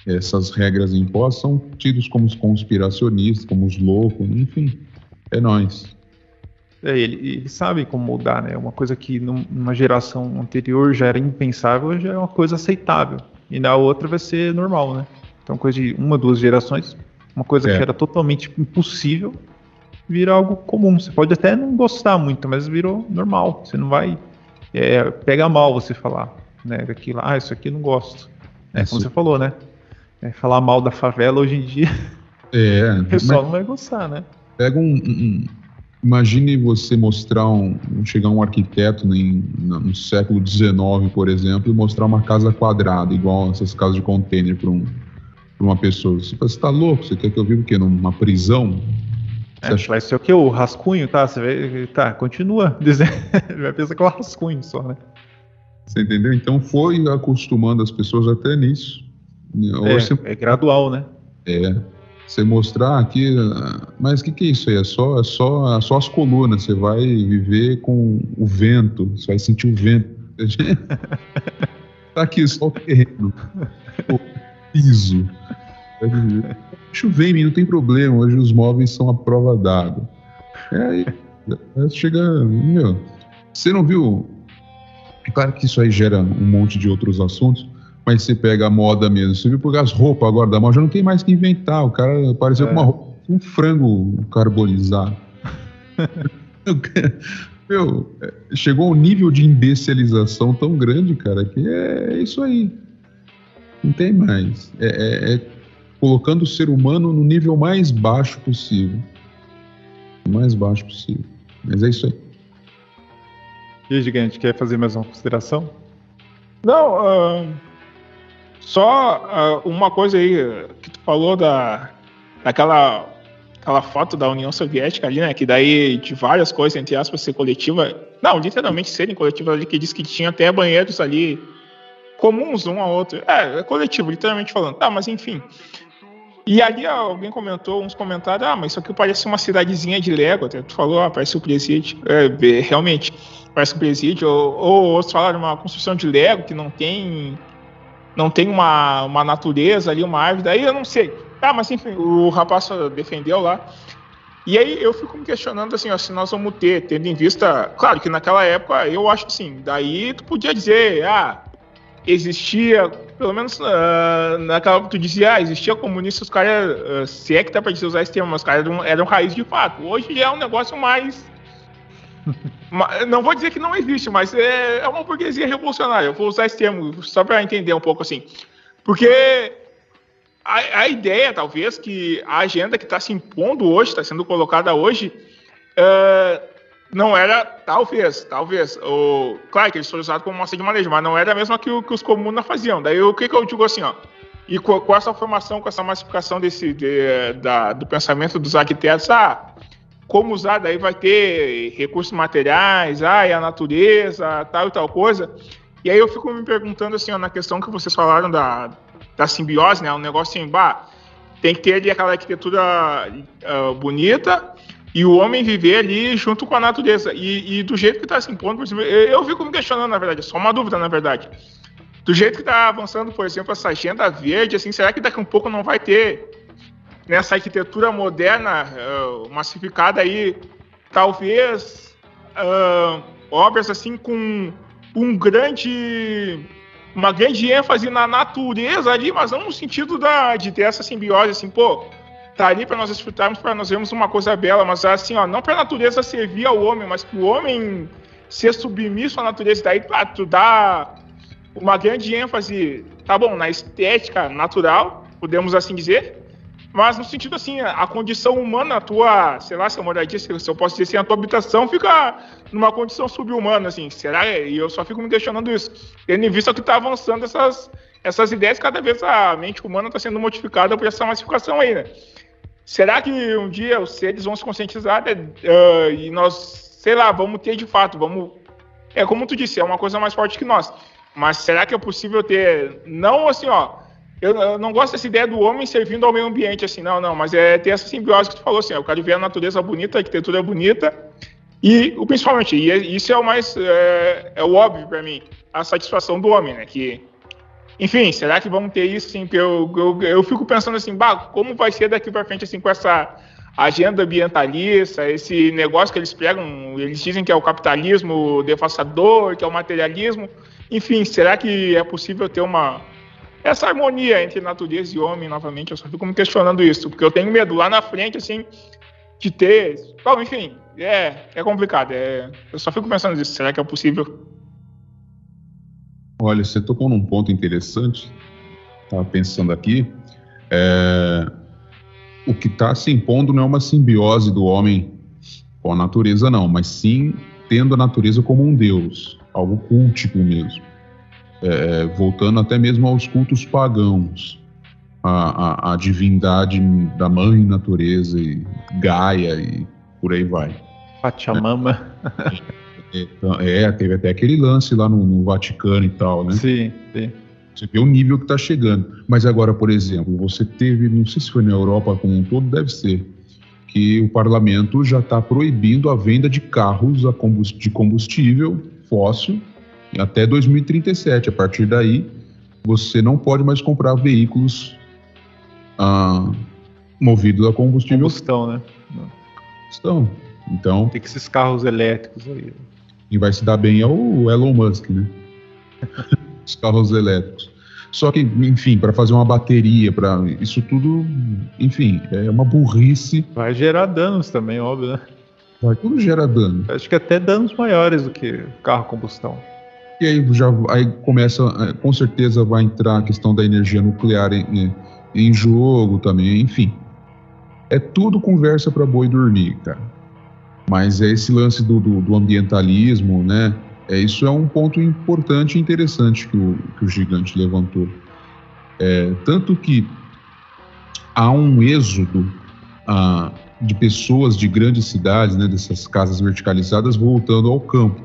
essas regras impostas são tidos como os conspiracionistas, como os loucos, enfim, é nós. É, ele, ele sabe como mudar, né? Uma coisa que numa geração anterior já era impensável, já é uma coisa aceitável. E na outra vai ser normal, né? Então, coisa de uma, duas gerações, uma coisa é. que era totalmente impossível, vira algo comum. Você pode até não gostar muito, mas virou normal. Você não vai. É, pega mal você falar né? Daquilo, ah, isso aqui eu não gosto. É, como você falou, né? É, falar mal da favela hoje em dia, é, [LAUGHS] o pessoal não vai gostar, né? Pega um, um, imagine você mostrar um, chegar um arquiteto em, no século XIX, por exemplo, e mostrar uma casa quadrada, igual essas casas de container para um, uma pessoa. Você fala, você tá louco? Você quer que eu viva o quê? Numa prisão? É, acha... Vai ser o que? O rascunho, tá? Você vai, tá, continua [LAUGHS] dizendo. vai pensar que é o rascunho só, né? Você entendeu? Então foi acostumando as pessoas até nisso. É, você... é gradual, né? É. Você mostrar aqui, mas o que, que é isso aí? É só, é só, é só as colunas. Você vai viver com o vento, você vai sentir o vento. [LAUGHS] tá aqui só o terreno, o piso. [LAUGHS] Chover, não tem problema. Hoje os móveis são a prova dada. É aí, chega, meu. Você não viu é claro que isso aí gera um monte de outros assuntos, mas você pega a moda mesmo. Você viu porque as roupas agora da moda já não tem mais que inventar. O cara apareceu é. com uma roupa um frango carbonizado. [LAUGHS] Meu, chegou a um nível de imbecilização tão grande, cara, que é isso aí. Não tem mais. É, é, é colocando o ser humano no nível mais baixo possível. O mais baixo possível. Mas é isso aí. E aí, Gigante, quer fazer mais uma consideração? Não, uh, só uh, uma coisa aí que tu falou da, daquela aquela foto da União Soviética ali, né? Que daí de várias coisas, entre aspas, ser coletiva. Não, literalmente serem coletivas ali, que diz que tinha até banheiros ali comuns um ao outro. É, é coletivo, literalmente falando. Tá, mas enfim. E ali alguém comentou, uns comentários, ah, mas isso aqui parece uma cidadezinha de Lego, até tu falou, ah, parece o presídio. É, realmente, parece o presídio. Ou, ou outros falaram uma construção de Lego que não tem não tem uma, uma natureza ali, uma árvore, daí eu não sei. Tá, mas enfim, o rapaz defendeu lá. E aí eu fico me questionando assim, ó, se nós vamos ter, tendo em vista, claro que naquela época eu acho assim, daí tu podia dizer, ah, existia, pelo menos uh, naquela época tu dizia, ah, existia comunista, os caras, uh, se é que dá pra dizer usar esse termo, os caras eram, eram raiz de fato. Hoje é um negócio mais. Não vou dizer que não existe, mas é, é uma burguesia revolucionária. Eu vou usar esse termo só para entender um pouco assim. Porque a, a, ideia, talvez, que a agenda que está se impondo hoje, está sendo colocada hoje, uh, não era, talvez, talvez, o, claro que eles foram usados como massa de manejo, mas não era a mesma que, que os comunas faziam. Daí o que, que eu digo assim, ó, e com, com essa formação, com essa massificação desse, de, da, do pensamento dos arquitetos, ah, como usar, daí vai ter recursos materiais, e a natureza, tal e tal coisa. E aí eu fico me perguntando assim, ó, na questão que vocês falaram da, da simbiose, né, um negócio assim, bah, tem que ter ali aquela arquitetura uh, bonita, e o homem viver ali junto com a natureza. E, e do jeito que está se impondo, por exemplo, eu, eu fico me questionando, na verdade, só uma dúvida, na verdade. Do jeito que está avançando, por exemplo, essa agenda verde, assim, será que daqui a um pouco não vai ter nessa arquitetura moderna uh, massificada aí, talvez uh, obras assim com um grande uma grande ênfase na natureza ali, mas não no sentido da, de ter essa simbiose assim, pô, tá ali para nós desfrutarmos, para nós vermos uma coisa bela, mas assim, ó, não para a natureza servir ao homem, mas para o homem ser submisso à natureza. Daí pra, tu dá uma grande ênfase, tá bom, na estética natural, podemos assim dizer, mas no sentido assim, a condição humana, a tua, sei lá, se eu moradia, se eu posso dizer assim, a tua habitação fica numa condição subhumana, assim, será? E eu só fico me questionando isso, tendo em vista que está avançando essas, essas ideias, cada vez a mente humana está sendo modificada por essa massificação aí, né? Será que um dia os seres vão se conscientizar né, uh, e nós, sei lá, vamos ter de fato, vamos. É como tu disse, é uma coisa mais forte que nós. Mas será que é possível ter. Não assim, ó. Eu, eu não gosto dessa ideia do homem servindo ao meio ambiente, assim, não, não, mas é ter essa simbiose que tu falou, assim, eu quero ver a natureza bonita, a arquitetura é bonita, e principalmente, e é, isso é o mais, é, é o óbvio para mim, a satisfação do homem, né, que enfim, será que vamos ter isso? Assim, eu, eu, eu fico pensando assim, bah, como vai ser daqui para frente assim, com essa agenda ambientalista, esse negócio que eles pregam, eles dizem que é o capitalismo devastador, que é o materialismo. Enfim, será que é possível ter uma essa harmonia entre natureza e homem novamente? Eu só fico me questionando isso, porque eu tenho medo lá na frente, assim, de ter. Bom, enfim, é, é complicado. É, eu só fico pensando nisso. Será que é possível? Olha, você tocou num ponto interessante. Estava pensando aqui. É, o que está se impondo não é uma simbiose do homem com a natureza, não, mas sim tendo a natureza como um deus, algo cultico mesmo. É, voltando até mesmo aos cultos pagãos, a, a, a, divindade da mãe natureza e Gaia e por aí vai. Pachamama. É. Então, é, teve até aquele lance lá no, no Vaticano e tal, né? Sim, sim. Você vê o nível que está chegando. Mas agora, por exemplo, você teve, não sei se foi na Europa como um todo, deve ser, que o parlamento já está proibindo a venda de carros de combustível fóssil até 2037. A partir daí, você não pode mais comprar veículos ah, movidos a combustível. Combustão, né? Combustão. Então. Tem que esses carros elétricos aí. Quem vai se dar bem é o Elon Musk, né? [LAUGHS] Os carros elétricos. Só que, enfim, para fazer uma bateria, para isso tudo, enfim, é uma burrice. Vai gerar danos também, óbvio, né? Vai, tudo gera dano. Acho que até danos maiores do que carro combustão. E aí já aí começa, é, com certeza vai entrar a questão da energia nuclear em, em jogo também, enfim. É tudo conversa para boi dormir, cara. Mas é esse lance do, do, do ambientalismo, né? É, isso é um ponto importante e interessante que o, que o gigante levantou. É, tanto que há um êxodo ah, de pessoas de grandes cidades, né, dessas casas verticalizadas, voltando ao campo.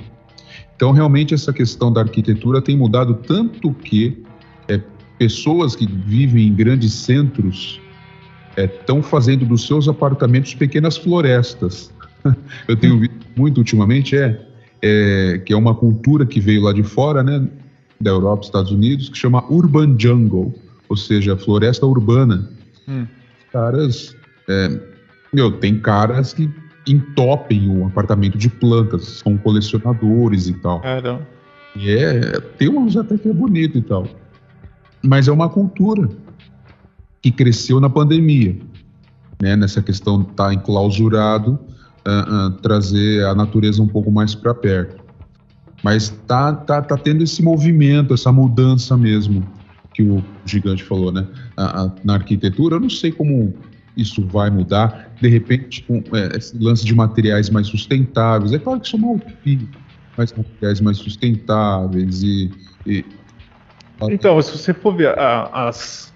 Então, realmente, essa questão da arquitetura tem mudado tanto que é, pessoas que vivem em grandes centros estão é, fazendo dos seus apartamentos pequenas florestas. [LAUGHS] Eu tenho visto muito ultimamente, é, é, que é uma cultura que veio lá de fora, né, da Europa, Estados Unidos, que chama Urban Jungle, ou seja, floresta urbana. Hum. Caras, é, meu, tem caras que entopem o apartamento de plantas, são colecionadores e tal. Caramba. E é, tem uns até que é bonito e tal. Mas é uma cultura que cresceu na pandemia, né? Nessa questão de estar tá enclausurado, uh, uh, trazer a natureza um pouco mais para perto. Mas tá, tá, tá tendo esse movimento, essa mudança mesmo que o gigante falou, né? A, a, na arquitetura, eu não sei como isso vai mudar. De repente, com é, esse lance de materiais mais sustentáveis. É claro que isso é uma mas materiais mais sustentáveis e, e... Então, se você for ver a, as,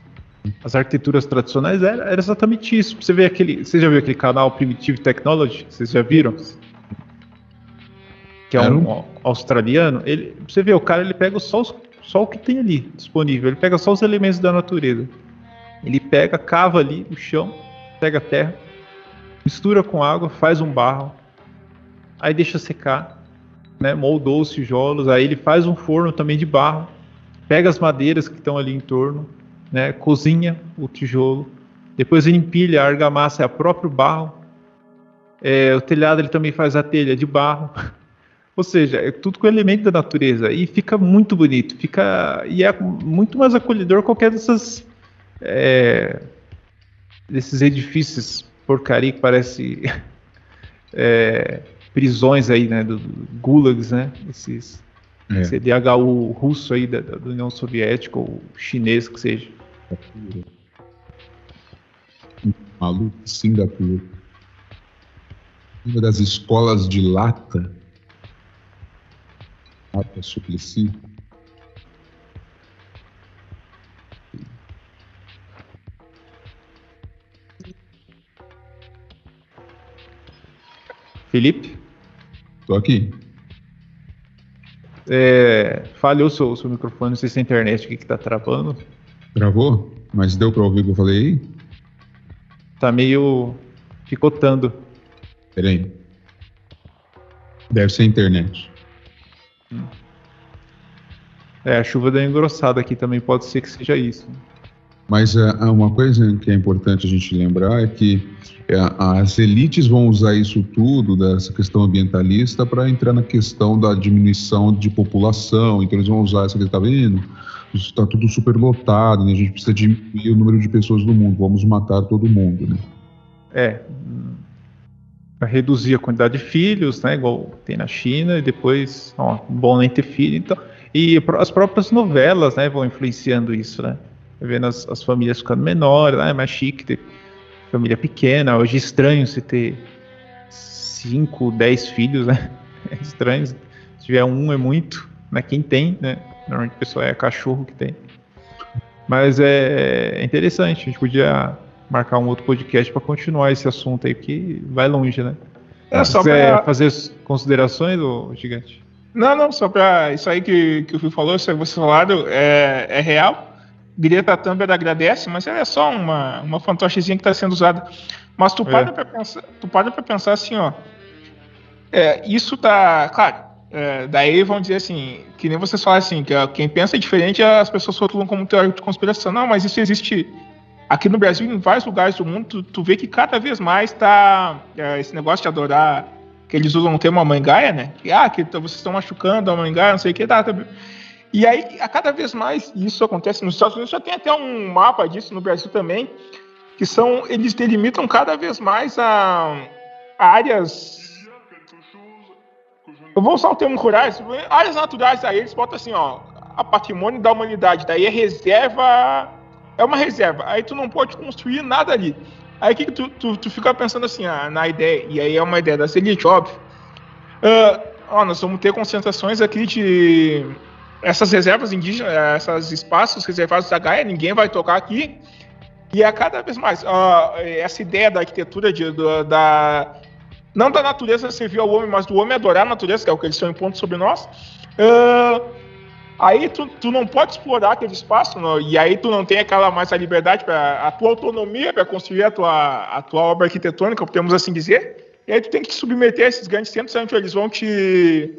as arquiteturas tradicionais, era, era, exatamente isso. Você vê aquele, você já viu aquele canal Primitive Technology? Vocês já viram? Que é um, um australiano. Ele, você vê o cara, ele pega só, os, só o que tem ali disponível. Ele pega só os elementos da natureza. Ele pega, cava ali o chão, pega a terra, mistura com água, faz um barro, aí deixa secar, né, moldou os tijolos, aí ele faz um forno também de barro, pega as madeiras que estão ali em torno, né, cozinha o tijolo, depois ele empilha a argamassa, é o próprio barro, é, o telhado ele também faz a telha de barro, [LAUGHS] ou seja, é tudo com elemento da natureza e fica muito bonito, fica e é muito mais acolhedor qualquer dessas é, desses edifícios porcaria que parece [LAUGHS] é, prisões aí, né, do, do gulags, né, esses é. CDHU russo aí da, da, União Soviética ou chinês que seja. Maluco, Singapura. Uma das escolas de lata, Lata Suplicy, Felipe? Tô aqui. É, falhou o seu, seu microfone, não sei se é a internet aqui que tá travando. Travou? Mas deu pra ouvir o que eu falei aí? Tá meio picotando. Peraí. Deve ser a internet. Hum. É, a chuva deu engrossada aqui também, pode ser que seja isso. Mas uh, uma coisa que é importante a gente lembrar é que uh, as elites vão usar isso tudo, dessa questão ambientalista, para entrar na questão da diminuição de população. Então eles vão usar essa questão, tá vendo? Está tudo superlotado, né? a gente precisa diminuir o número de pessoas no mundo, vamos matar todo mundo, né? É, para reduzir a quantidade de filhos, né, igual tem na China, e depois, ó, bom nem ter filho, então, e as próprias novelas, né, vão influenciando isso, né? Vendo as, as famílias ficando menores, ah, é mais chique ter família pequena, hoje é estranho se ter 5, 10 filhos, né? [LAUGHS] É estranho. Se tiver um é muito, mas quem tem, né? Normalmente o pessoal é cachorro que tem. Mas é, é interessante, a gente podia marcar um outro podcast para continuar esse assunto aí, porque vai longe, né? É, só quiser pra... fazer considerações, ô gigante? Não, não, só para isso aí que, que o Fio falou, isso que você falou é, é real. Greta Thunberg agradece, mas ela é só uma, uma fantochezinha que está sendo usada. Mas tu é. para para pensar, tu para para pensar assim, ó. É, isso tá, claro. É, daí vão dizer assim, que nem vocês falam assim, que quem pensa diferente as pessoas rotulam como teoria de conspiração. Não, mas isso existe aqui no Brasil, em vários lugares do mundo. Tu, tu vê que cada vez mais tá é, esse negócio de adorar, que eles usam o termo gaia, né? Que, ah, que vocês estão machucando a mãe gaia, não sei o que, tá, tá E aí, a cada vez mais isso acontece nos Estados Unidos, já tem até um mapa disso no Brasil também, que são, eles delimitam cada vez mais a, áreas. Eu vou usar o termo rurais, áreas naturais aí, eles botam assim, ó, a patrimônio da humanidade, daí é reserva, é uma reserva, aí tu não pode construir nada ali. Aí que, tu, tu, tu, fica pensando assim, ah, na ideia, e aí é uma ideia da elite, óbvio. Uh, ó, nós vamos ter concentrações aqui de essas reservas indígenas, esses espaços reservados da Gaia, ninguém vai tocar aqui. E é cada vez mais. Uh, essa ideia da arquitetura, de, do, da, não da natureza servir ao homem, mas do homem adorar a natureza, que é o que eles estão impondo sobre nós. Uh, aí tu, tu não pode explorar aquele espaço, não, e aí tu não tem aquela mais a liberdade, para a tua autonomia para construir a tua, a tua obra arquitetônica, podemos assim dizer. E aí tu tem que te submeter a esses grandes centros onde eles vão te,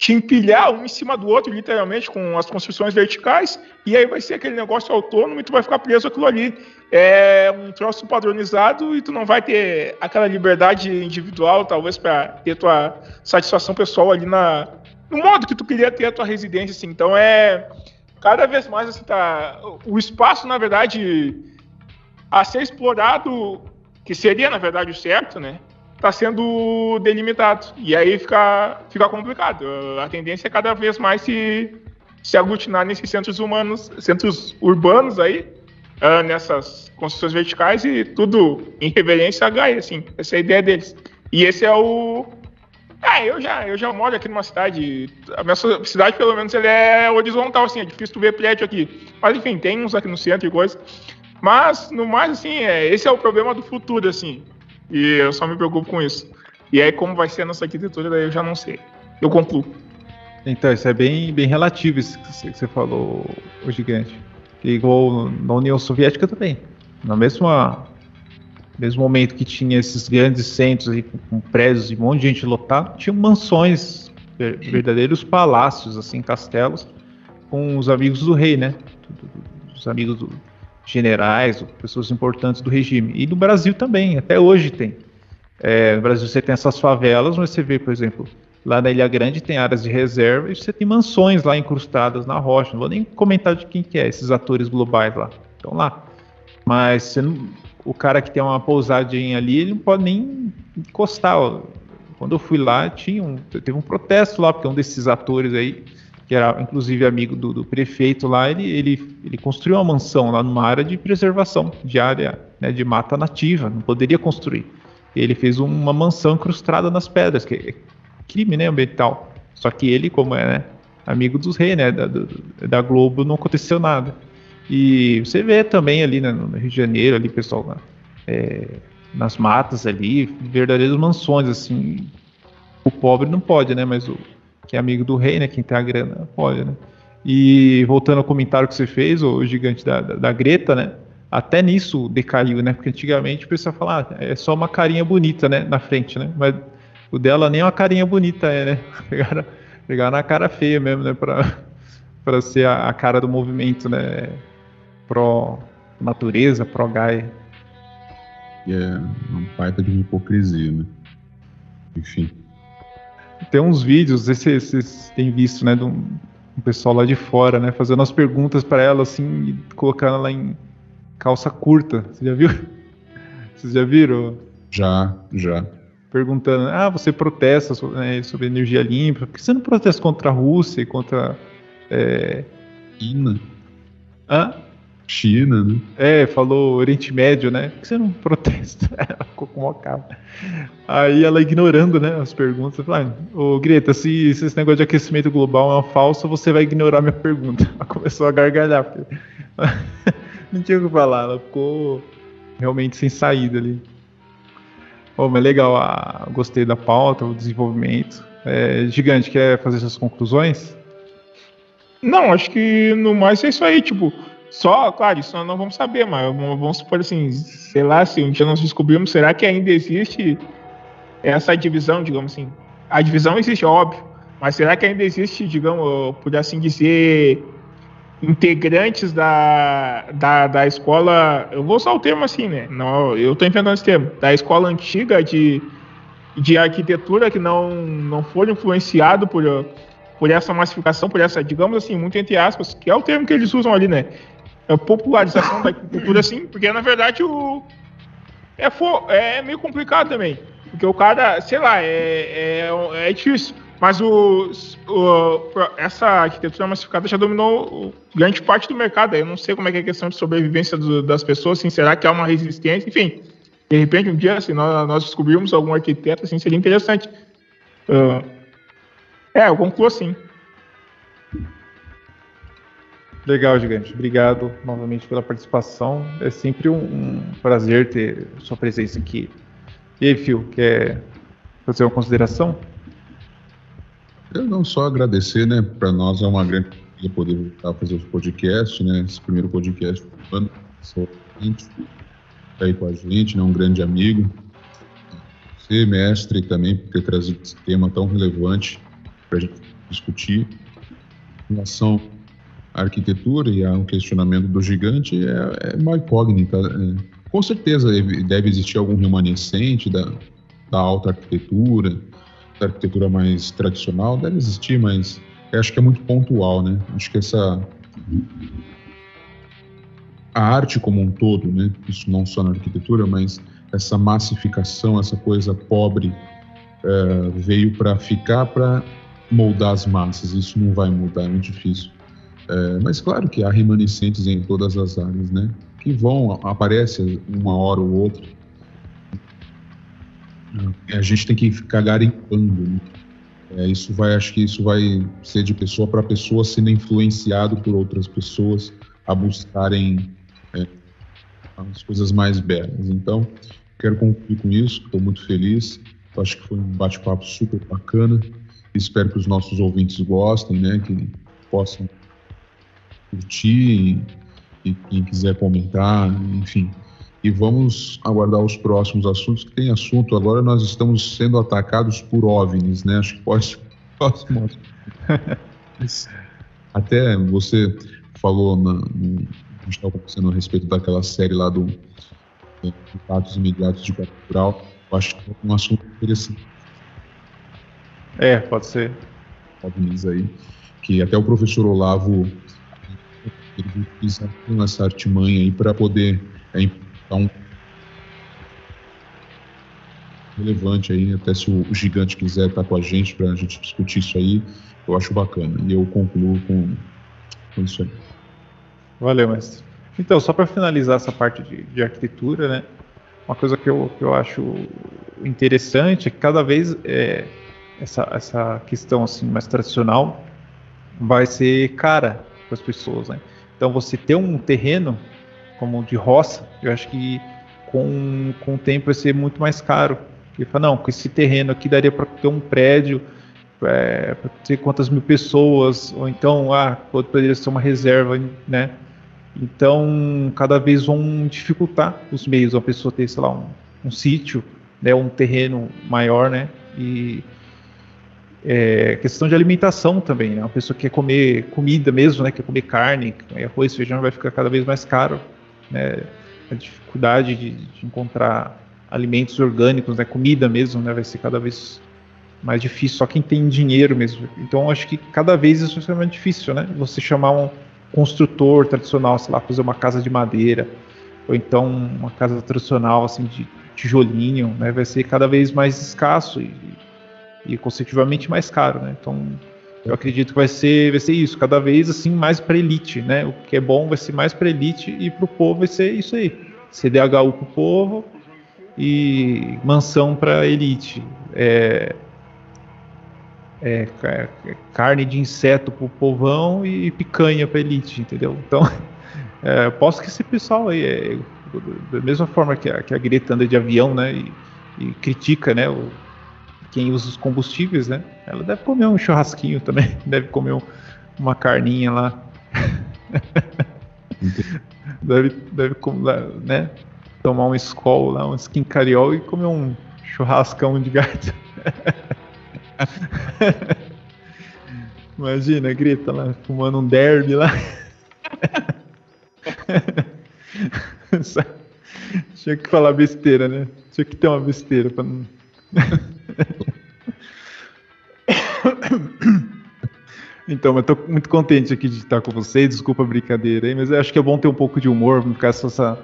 te empilhar um em cima do outro, literalmente, com as construções verticais, e aí vai ser aquele negócio autônomo e tu vai ficar preso aquilo ali. É um troço padronizado e tu não vai ter aquela liberdade individual, talvez, para ter tua satisfação pessoal ali na, no modo que tu queria ter a tua residência, assim. Então é cada vez mais assim tá o espaço, na verdade, a ser explorado, que seria na verdade o certo, né? Está sendo delimitado e aí fica fica complicado. A tendência é cada vez mais se se aglutinar nesses centros humanos, centros urbanos aí, uh, nessas construções verticais e tudo em reverência a Gaia, assim. Essa é a ideia deles. E esse é o ah, eu já, eu já moro aqui numa cidade. A minha cidade, pelo menos, ele é horizontal, assim, é difícil tu ver prédio aqui. Mas enfim, tem uns aqui no centro e coisa. Mas, no mais, assim, é, esse é o problema do futuro, assim. E eu só me preocupo com isso. E aí, como vai ser a nossa arquitetura, daí eu já não sei. Eu concluo. Então, isso é bem, bem relativo, isso que você falou, o gigante. Igual na União Soviética também. Na mesma mesmo momento que tinha esses grandes centros aí, com, com prédios e um monte de gente lotado, tinha mansões, verdadeiros palácios, assim, castelos, com os amigos do rei, né? Os amigos do generais, pessoas importantes do regime. E no Brasil também, até hoje tem. É, no Brasil você tem essas favelas, mas você vê, por exemplo, lá na Ilha Grande tem áreas de reserva e você tem mansões lá incrustadas na rocha. Não vou nem comentar de quem que é, esses atores globais lá. Estão lá. Mas não, o cara que tem uma pousadinha ali, ele não pode nem encostar. Quando eu fui lá, tinha um, teve um protesto lá, porque um desses atores aí, que era inclusive amigo do, do prefeito lá, ele, ele, ele construiu uma mansão lá numa área de preservação, de área né, de mata nativa, não poderia construir. Ele fez uma mansão incrustada nas pedras, que é crime né, ambiental. Só que ele, como é né, amigo dos reis, né, da, da Globo, não aconteceu nada. E você vê também ali né, no Rio de Janeiro, ali, pessoal, é, nas matas ali, verdadeiras mansões, assim. O pobre não pode, né? Mas o que é amigo do rei, né? Quem tem a grana pode, né? E voltando ao comentário que você fez, o gigante da, da, da Greta, né? Até nisso decaiu, né? Porque antigamente o pessoal falava, ah, é só uma carinha bonita, né? Na frente, né? Mas o dela nem uma carinha bonita é, né? [LAUGHS] Pegaram, pegaram na cara feia mesmo, né? Pra, [LAUGHS] pra ser a, a cara do movimento, né? pró-natureza, pró-Gaia. E é uma baita de uma hipocrisia, né? Enfim. Tem uns vídeos, vocês, têm visto, né, de um, um, pessoal lá de fora, né, fazendo as perguntas para ela, assim, e colocando ela em calça curta. Você já viu? [LAUGHS] Vocês já viram? Já, já. Perguntando, ah, você protesta sobre, né, sobre energia limpa, por que você não protesta contra a Rússia e contra... É... China? Hã? China, né? É, falou Oriente Médio, né? Por que você não protesta? [LAUGHS] Ela ficou com uma cara. Aí ela ignorando, né, as perguntas. Falou, ah, ô Greta, se, se, esse negócio de aquecimento global é uma falsa, você vai ignorar minha pergunta. [LAUGHS] Ela começou a gargalhar. Porque... [LAUGHS] não tinha o que falar, ela ficou realmente sem saída ali. Oh, mas legal, ah, gostei da pauta, o desenvolvimento. É, gigante, quer fazer suas conclusões? Não, acho que no mais é isso aí, tipo só, claro, isso nós não vamos saber, mas vamos supor assim, sei lá, se um dia nós descobrimos, será que ainda existe essa divisão, digamos assim? A divisão existe, óbvio, mas será que ainda existe, digamos, por assim dizer, integrantes da, da, da escola, eu vou usar o termo assim, né? Não, eu estou inventando esse termo, da escola antiga de, de arquitetura que não, não foram influenciados por por essa massificação, por essa, digamos assim, muito entre aspas, que é o termo que eles usam ali, né? A popularização da agricultura, assim, porque na verdade o. É, for, é meio complicado também. Porque o cara, sei lá, é, é, é difícil. Mas o, o, essa arquitetura massificada já dominou grande parte do mercado. Eu não sei como é que é a questão de sobrevivência do, das pessoas, assim, será que há uma resistência? Enfim, de repente, um dia, assim, nós, nós descobrimos algum arquiteto, assim, seria interessante. Uh, é, eu concluo assim. Legal, gigante. Obrigado novamente pela participação. É sempre um, prazer ter sua presença aqui. E aí, Fio, quer fazer uma consideração? Eu não só agradecer, né? Para nós é uma grande alegria poder voltar a fazer os podcasts, né? Esse primeiro podcast do ano, tá aí com a gente, né? Um grande amigo. Você, mestre, também por ter trazido esse tema tão relevante para a gente discutir. Em relação à arquitetura e ao questionamento do gigante, é, é uma incógnita. É, com certeza deve existir algum remanescente da, da alta arquitetura, da arquitetura mais tradicional deve existir, mas acho que é muito pontual, né? Acho que essa a arte como um todo, né? Isso não só na arquitetura, mas essa massificação, essa coisa pobre é, veio para ficar, para moldar as massas. Isso não vai mudar, é muito difícil. É, mas claro que há remanescentes em todas as áreas, né? Que vão, aparece uma hora ou outra a gente tem que ficar garimpando. Né? É, isso vai, acho que isso vai ser de pessoa para pessoa sendo influenciado por outras pessoas a buscarem é, as coisas mais belas. Então, quero concluir com isso. Estou muito feliz. acho que foi um bate-papo super bacana. Espero que os nossos ouvintes gostem, né? Que possam curtir e, e quem quiser comentar, enfim, e vamos aguardar os próximos assuntos, que tem assunto. Agora nós estamos sendo atacados por OVNIs, né? Acho que pode. Próximo. Até você falou na, no, a gente estava conversando a respeito daquela série lá do Contatos Imediatos de Cultural. Eu acho que é um assunto interessante. É, pode ser. OVNIs aí. Que até o professor Olavo ele utiliza essa artimanha aí para poder é, então, relevante aí, até se o, gigante quiser estar com a gente para a gente discutir isso aí, eu acho bacana. E eu concluo com, com isso aí. Valeu, mestre. Então, só para finalizar essa parte de, de, arquitetura, né? Uma coisa que eu, que eu acho interessante é que cada vez é, essa, essa questão assim mais tradicional vai ser cara para as pessoas, né? Então, você ter um terreno como de roça, eu acho que com, com o tempo vai ser muito mais caro. Ele fala, não, com esse terreno aqui daria para ter um prédio é, para ter quantas mil pessoas, ou então, ah, poderia ser uma reserva, né? Então, cada vez vão dificultar os meios, a pessoa ter, sei lá, um, um sítio, né, um terreno maior, né? E é, questão de alimentação também, né? Uma pessoa que quer comer comida mesmo, né? Quer comer carne, arroz, feijão vai ficar cada vez mais caro né, a dificuldade de, de, encontrar alimentos orgânicos, né, comida mesmo, né, vai ser cada vez mais difícil. Só quem tem dinheiro mesmo. Então, acho que cada vez isso ser mais difícil, né? Você chamar um construtor tradicional, sei lá, fazer uma casa de madeira, ou então uma casa tradicional, assim, de tijolinho, né? Vai ser cada vez mais escasso e, e consecutivamente mais caro, né? Então, eu acredito que vai ser, vai ser isso, cada vez assim mais para elite, né? O que é bom vai ser mais para elite e para o povo vai ser isso aí. CDHU para o povo e mansão para elite. É, é, é, carne de inseto para o povão e picanha para elite, entendeu? Então, [LAUGHS] é, posso que esse pessoal aí, é, da mesma forma que a, que a Greta anda de avião, né? E, e critica, né? O, quem usa os combustíveis, né? Ela deve comer um churrasquinho também, [LAUGHS] deve comer um, uma carninha lá. [LAUGHS] deve, deve né? Tomar um escol lá, um skin cariol e comer um churrascão de gato. [LAUGHS] Imagina, grita lá, fumando um derby lá. Tinha que falar besteira, né? Tinha que ter uma besteira pra não. [COUGHS] Então, eu tô muito contente aqui de estar com vocês. Desculpa a brincadeira aí, mas eu acho que é bom ter um pouco de humor, não ficar essa,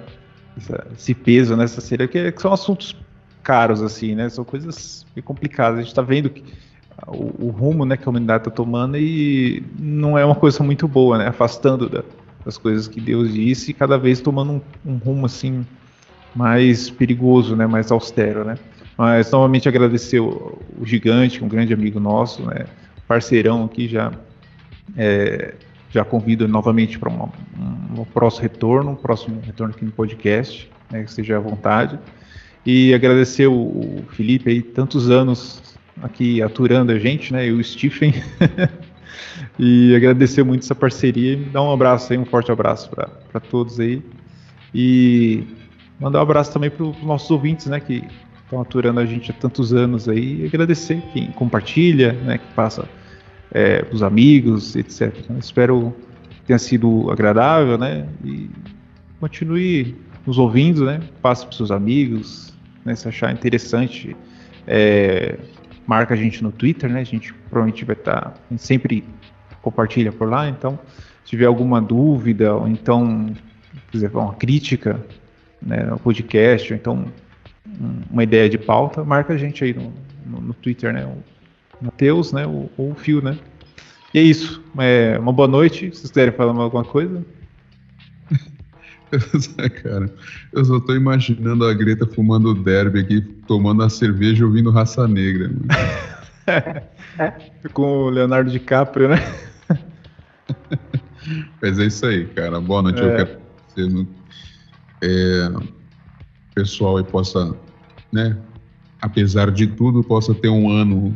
essa, esse peso nessa série, que, que, são assuntos caros, assim, né? São coisas complicadas. A gente tá vendo que, o, o, rumo né, que a humanidade tá tomando e não é uma coisa muito boa, né? Afastando da, das coisas que Deus disse e cada vez tomando um, um rumo, assim, mais perigoso, né? Mais austero, né? Mas novamente agradecer o, o Gigante, um grande amigo nosso, né? Parceirão aqui já é, já convido novamente para um, um, próximo retorno, um próximo retorno aqui no podcast, né, que seja à vontade. E agradecer o, o, Felipe aí, tantos anos aqui aturando a gente, né, e o Stephen. [LAUGHS] e agradecer muito essa parceria dar um abraço aí, um forte abraço para todos aí. E mandar um abraço também para os nossos ouvintes, né, que estão aturando a gente há tantos anos aí. E agradecer quem compartilha, né, que passa é, os amigos, etc. Espero que tenha sido agradável, né? E continue nos ouvindo, né? Passe para seus amigos, né? Se achar interessante, é, marca a gente no Twitter, né? A gente provavelmente vai estar, tá, sempre compartilha por lá, então se tiver alguma dúvida ou então quiser uma crítica né, no podcast, ou então uma ideia de pauta, marca a gente aí no, no, no Twitter, né? Matheus, né? Ou, o Fio, né? E é isso. É, uma boa noite. Se vocês quiserem falar mais alguma coisa. [LAUGHS] Cara, eu só tô imaginando a Greta fumando o derby aqui, tomando a cerveja ouvindo raça negra. [LAUGHS] Com o Leonardo DiCaprio, né? [LAUGHS] Mas é isso aí, cara. Boa noite. É. Eu quero que você, é, pessoal aí possa, né? Apesar de tudo, possa ter um ano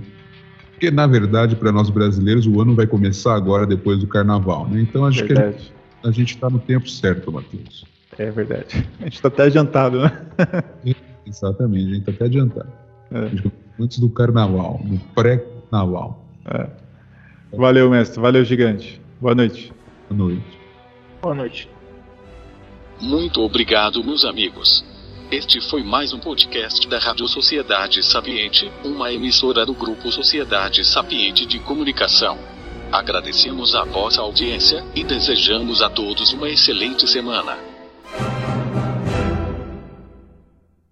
porque, na verdade, para nós brasileiros, o ano vai começar agora, depois do carnaval. Né? Então, acho verdade. que a gente está no tempo certo, Matheus. É verdade. A gente está até adiantado, né? Exatamente, a gente está até adiantado. É. Antes do carnaval, do pré-carnaval. É. Valeu, mestre. Valeu, gigante. Boa noite. Boa noite. Boa noite. Muito obrigado, meus amigos. Este foi mais um podcast da Rádio Sociedade Sapiente, uma emissora do Grupo Sociedade Sapiente de Comunicação. Agradecemos a vossa audiência e desejamos a todos uma excelente semana.